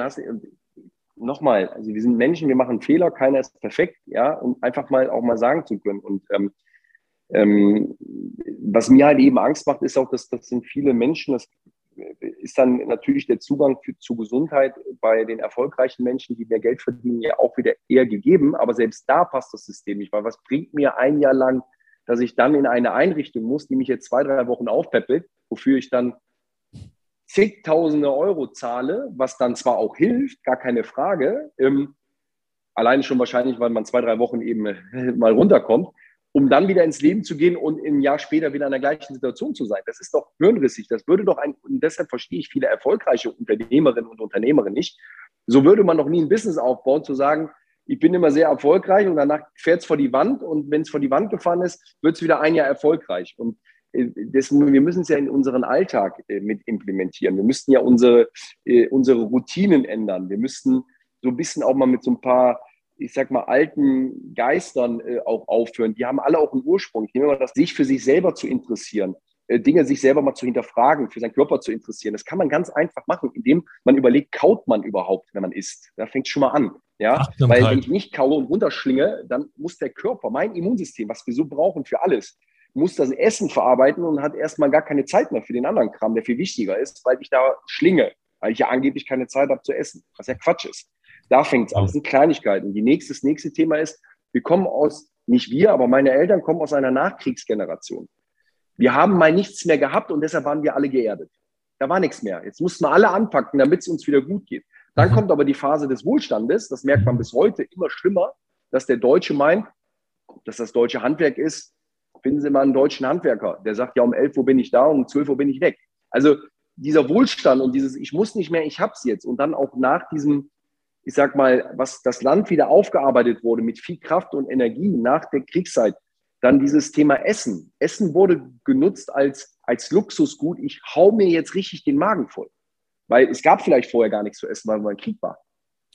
A: nochmal, also wir sind Menschen, wir machen Fehler, keiner ist perfekt, ja, und einfach mal auch mal sagen zu können. Und ähm, ähm, was mir halt eben Angst macht, ist auch, dass das sind viele Menschen, das ist dann natürlich der Zugang für, zu Gesundheit bei den erfolgreichen Menschen, die mehr Geld verdienen, ja auch wieder eher gegeben. Aber selbst da passt das System nicht, weil was bringt mir ein Jahr lang, dass ich dann in eine Einrichtung muss, die mich jetzt zwei, drei Wochen aufpeppelt, wofür ich dann zigtausende Euro zahle, was dann zwar auch hilft, gar keine Frage, ähm, alleine schon wahrscheinlich, weil man zwei, drei Wochen eben (laughs) mal runterkommt, um dann wieder ins Leben zu gehen und ein Jahr später wieder in der gleichen Situation zu sein. Das ist doch hirnrissig. Das würde doch ein, und deshalb verstehe ich viele erfolgreiche Unternehmerinnen und Unternehmerinnen nicht. So würde man doch nie ein Business aufbauen, zu sagen, ich bin immer sehr erfolgreich und danach fährt es vor die Wand und wenn es vor die Wand gefahren ist, wird es wieder ein Jahr erfolgreich. Und äh, das, wir müssen es ja in unseren Alltag äh, mit implementieren. Wir müssten ja unsere, äh, unsere Routinen ändern. Wir müssten so ein bisschen auch mal mit so ein paar, ich sag mal, alten Geistern auch aufhören. Die haben alle auch einen Ursprung. Ich nehme mal das, sich für sich selber zu interessieren. Dinge sich selber mal zu hinterfragen, für seinen Körper zu interessieren. Das kann man ganz einfach machen, indem man überlegt, kaut man überhaupt, wenn man isst. Da fängt es schon mal an. Ja, weil wenn ich nicht kaue und runterschlinge, dann muss der Körper, mein Immunsystem, was wir so brauchen für alles, muss das Essen verarbeiten und hat erstmal gar keine Zeit mehr für den anderen Kram, der viel wichtiger ist, weil ich da schlinge, weil ich ja angeblich keine Zeit habe zu essen, was ja Quatsch ist. Da fängt es an. Das sind Kleinigkeiten. Die nächste, das nächste Thema ist, wir kommen aus, nicht wir, aber meine Eltern kommen aus einer Nachkriegsgeneration. Wir haben mal nichts mehr gehabt und deshalb waren wir alle geerdet. Da war nichts mehr. Jetzt mussten wir alle anpacken, damit es uns wieder gut geht. Dann mhm. kommt aber die Phase des Wohlstandes. Das merkt man bis heute immer schlimmer, dass der Deutsche meint, dass das deutsche Handwerk ist, finden Sie mal einen deutschen Handwerker, der sagt, ja, um 11 Uhr bin ich da, um 12 Uhr bin ich weg. Also dieser Wohlstand und dieses, ich muss nicht mehr, ich hab's jetzt. Und dann auch nach diesem, ich sag mal, was das Land wieder aufgearbeitet wurde mit viel Kraft und Energie nach der Kriegszeit, dann dieses Thema Essen. Essen wurde genutzt als, als Luxusgut. Ich hau mir jetzt richtig den Magen voll. Weil es gab vielleicht vorher gar nichts zu essen, weil man Krieg war.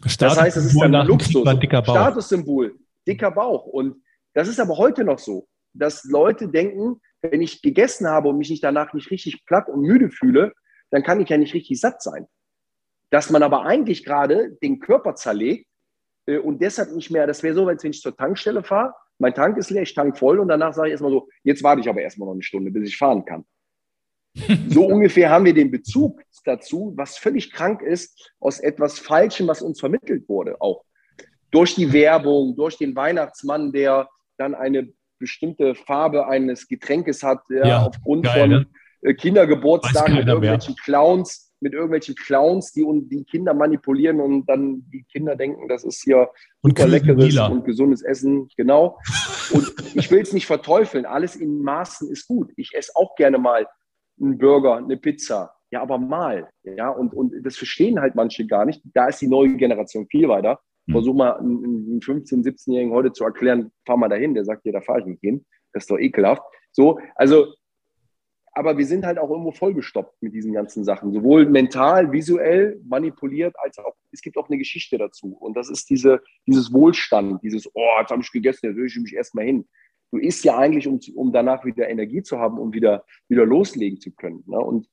D: das heißt, es ist dann Luxus.
A: Dicker Statussymbol, dicker Bauch. Und das ist aber heute noch so dass Leute denken, wenn ich gegessen habe und mich nicht danach nicht richtig platt und müde fühle, dann kann ich ja nicht richtig satt sein. Dass man aber eigentlich gerade den Körper zerlegt äh, und deshalb nicht mehr, das wäre so, wenn ich zur Tankstelle fahre, mein Tank ist leer, ich tank voll und danach sage ich erstmal so, jetzt warte ich aber erstmal noch eine Stunde, bis ich fahren kann. (laughs) so ungefähr haben wir den Bezug dazu, was völlig krank ist, aus etwas Falschem, was uns vermittelt wurde, auch durch die Werbung, durch den Weihnachtsmann, der dann eine bestimmte Farbe eines Getränkes hat, ja, ja aufgrund geil, von ne? Äh, Kindergeburtstagen mit irgendwelchen mehr. Clowns, mit irgendwelchen Clowns, die die Kinder manipulieren und dann die Kinder denken, das ist hier und super leckeres Lila. und gesundes Essen, genau. Und ich will es nicht verteufeln, alles in Maßen ist gut. Ich esse auch gerne mal einen Burger, eine Pizza, ja, aber mal, ja, und, und das verstehen halt manche gar nicht. Da ist die neue Generation viel weiter. Hm. Versuch mal einen 15-, 17-Jährigen heute zu erklären, fahr mal dahin, der sagt dir, da fahre ich nicht hin. Das ist doch ekelhaft. So, also, aber wir sind halt auch irgendwo vollgestoppt mit diesen ganzen Sachen. Sowohl mental, visuell, manipuliert, als auch, es gibt auch eine Geschichte dazu. Und das ist diese, dieses Wohlstand, dieses, oh, jetzt habe ich gegessen, jetzt will ich mich erstmal hin. Du isst ja eigentlich, um, um danach wieder Energie zu haben, um wieder, wieder loslegen zu können. Ne? Und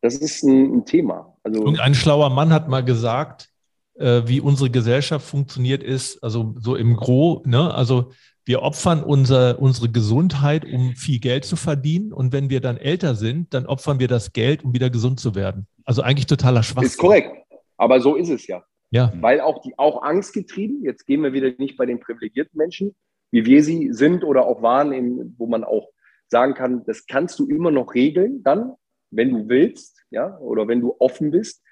A: das ist ein, ein Thema.
D: Also, ein schlauer Mann hat mal gesagt, äh, wie unsere Gesellschaft funktioniert, ist, also so im Gro, ne, also wir opfern unser, unsere Gesundheit, um viel Geld zu verdienen. Und wenn wir dann älter sind, dann opfern wir das Geld, um wieder gesund zu werden. Also eigentlich totaler Schwachsinn.
A: Ist korrekt. Aber so ist es ja.
D: Ja.
A: Weil auch die, auch Angst getrieben, jetzt gehen wir wieder nicht bei den privilegierten Menschen, wie wir sie sind oder auch waren, in, wo man auch sagen kann, das kannst du immer noch regeln, dann, wenn du willst, ja, oder wenn du offen bist.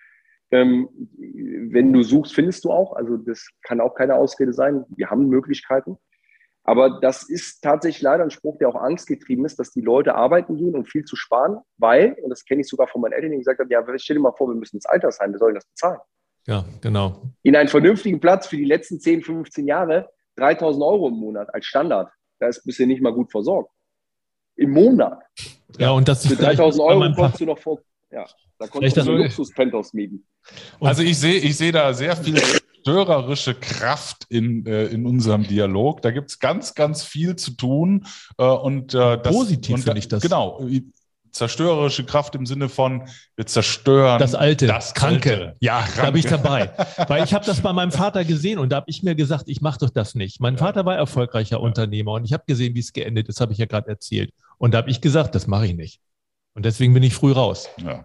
A: Ähm, wenn du suchst, findest du auch. Also das kann auch keine Ausrede sein. Wir haben Möglichkeiten. Aber das ist tatsächlich leider ein Spruch, der auch angstgetrieben ist, dass die Leute arbeiten gehen, um viel zu sparen, weil, und das kenne ich sogar von meinen Eltern, die gesagt haben, ja, stell dir mal vor, wir müssen ins Altersheim, wir sollen das bezahlen.
D: Ja, genau.
A: In einen vernünftigen Platz für die letzten 10, 15 Jahre 3000 Euro im Monat als Standard. Da ist bisher nicht mal gut versorgt. Im Monat.
D: Ja, und das
A: Für 3000 Euro kommst du noch vor. Ja, da konntest du so Luxus-Penthouse mieten.
C: Also ich sehe ich sehe da sehr viel (laughs) zerstörerische Kraft in, äh, in unserem Dialog. Da gibt es ganz, ganz viel zu tun. Äh, und, äh, das,
D: Positiv finde ich das.
C: Genau zerstörerische Kraft im Sinne von wir zerstören
D: das Alte, das Kranke. Alte. Ja, Kranke. da bin ich dabei. (laughs) Weil ich habe das bei meinem Vater gesehen und da habe ich mir gesagt, ich mache doch das nicht. Mein ja. Vater war erfolgreicher ja. Unternehmer und ich habe gesehen, wie es geendet ist, habe ich ja gerade erzählt. Und da habe ich gesagt, das mache ich nicht. Und deswegen bin ich früh raus.
C: Ja.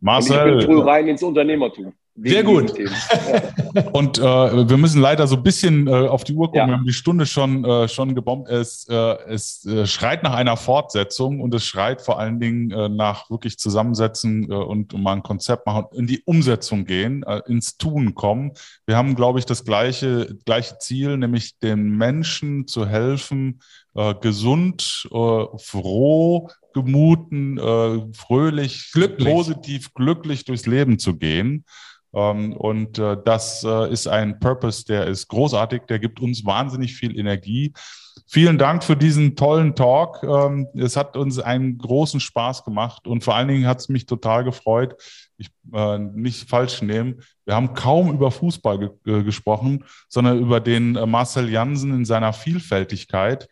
A: Marcel. Und ich bin früh rein ins Unternehmertum.
C: Sehr gut. (laughs) Und äh, wir müssen leider so ein bisschen äh, auf die Uhr gucken. Ja. Wir haben die Stunde schon, äh, schon gebombt. Es, äh, es äh, schreit nach einer Fortsetzung und es schreit vor allen Dingen äh, nach wirklich Zusammensetzen äh, und um mal ein Konzept machen, in die Umsetzung gehen, äh, ins Tun kommen. Wir haben, glaube ich, das gleiche, gleiche Ziel, nämlich den Menschen zu helfen, äh, gesund, äh, froh, gemuten, äh, fröhlich, glücklich. positiv, glücklich durchs Leben zu gehen. Ähm, und äh, das äh, ist ein Purpose, der ist großartig, der gibt uns wahnsinnig viel Energie. Vielen Dank für diesen tollen Talk. Ähm, es hat uns einen großen Spaß gemacht und vor allen Dingen hat es mich total gefreut. Ich äh, nicht falsch nehmen. Wir haben kaum über Fußball ge gesprochen, sondern über den Marcel Jansen in seiner Vielfältigkeit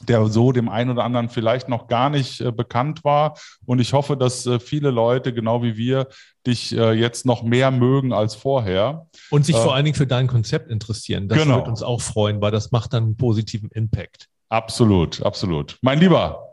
C: der so dem einen oder anderen vielleicht noch gar nicht äh, bekannt war. Und ich hoffe, dass äh, viele Leute, genau wie wir, dich äh, jetzt noch mehr mögen als vorher.
D: Und sich vor allen Dingen für dein Konzept interessieren. Das genau. wird uns auch freuen, weil das macht dann einen positiven Impact.
C: Absolut, absolut. Mein Lieber,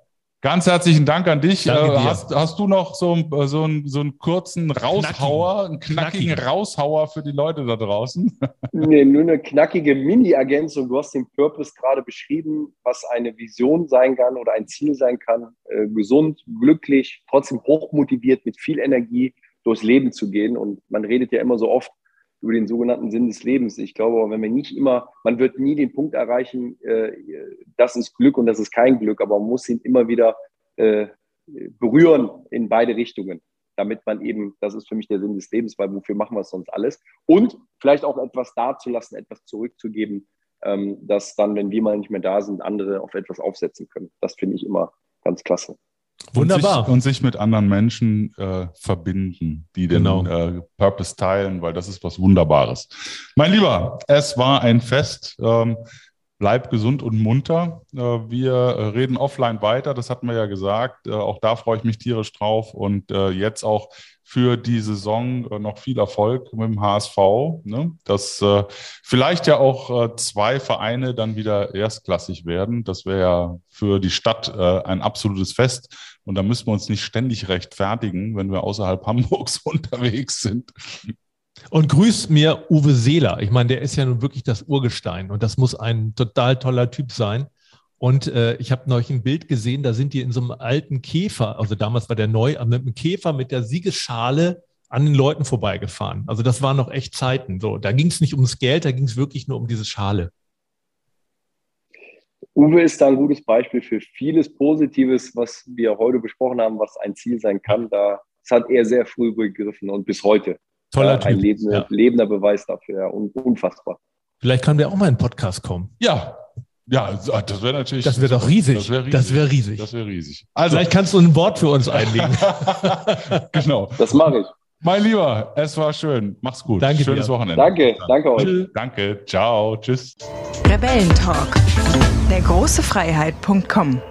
C: Ganz herzlichen Dank an dich. Äh, hast, hast, du noch so, so, einen, so einen kurzen Raushauer, einen knackigen Knackig. Raushauer für die Leute da draußen? (laughs)
A: Nee, nur eine knackige Mini-Ergänzung. Du hast den Purpose gerade beschrieben, was eine Vision sein kann oder ein Ziel sein kann. Äh, gesund, glücklich, trotzdem hochmotiviert, mit viel Energie durchs Leben zu gehen. Und man redet ja immer so oft über den sogenannten Sinn des Lebens. Ich glaube, wenn wir nicht immer, man wird nie den Punkt erreichen, äh, das ist Glück und das ist kein Glück, aber man muss ihn immer wieder äh, berühren in beide Richtungen, damit man eben, das ist für mich der Sinn des Lebens, weil wofür machen wir es sonst alles? Und vielleicht auch etwas dazulassen, etwas zurückzugeben, ähm, dass dann, wenn wir mal nicht mehr da sind, andere auf etwas aufsetzen können. Das finde ich immer ganz klasse.
C: Wunderbar. Und sich, und sich mit anderen Menschen äh, verbinden, die den genau. äh, Purpose teilen, weil das ist was Wunderbares. Mein Lieber, es war ein Fest. Ähm, bleib gesund und munter. Äh, wir äh, reden offline weiter, das hatten wir ja gesagt. Äh, auch da freue ich mich tierisch drauf. Und jetzt auch für die Saison noch viel Erfolg mit dem HSV. Ne? Dass vielleicht ja auch zwei Vereine dann wieder erstklassig werden. Das wäre ja für die Stadt ein absolutes Fest. Und da müssen wir uns nicht ständig rechtfertigen, wenn wir außerhalb (laughs) Hamburgs unterwegs sind.
D: Und grüßt mir Uwe Seeler. Ich meine, der ist ja nun wirklich das Urgestein und das muss ein total toller Typ sein. Und äh, ich habe neulich ein Bild gesehen, da sind die in so einem alten Käfer, also damals war der neu, mit einem Käfer mit der Siegesschale an den Leuten vorbeigefahren. Also das waren noch echt Zeiten. So, da ging es nicht ums Geld, da ging es wirklich nur um diese Schale.
A: Uwe ist da ein gutes Beispiel für vieles Positives, was wir heute besprochen haben, was ein Ziel sein kann. Da, das hat er sehr früh begriffen und bis heute.
D: Toller
A: Typ. Ein lebender, ja. lebender Beweis dafür, ja, unfassbar.
D: Vielleicht kann der auch mal in den Podcast kommen.
C: Ja, ja, das wäre natürlich.
D: Das wäre doch riesig. Das wäre riesig. Das wäre riesig.
C: Das wäre riesig.
D: Also, Vielleicht kannst du ein Wort für uns einlegen. (laughs)
C: genau.
A: Das mache ich.
C: Mein Lieber, es war schön. Mach's gut.
D: Danke
C: Schönes
D: dir.
C: Wochenende.
A: Danke, danke euch.
C: Danke, ciao, tschüss.
B: Rebellentalk, der große Freiheit.com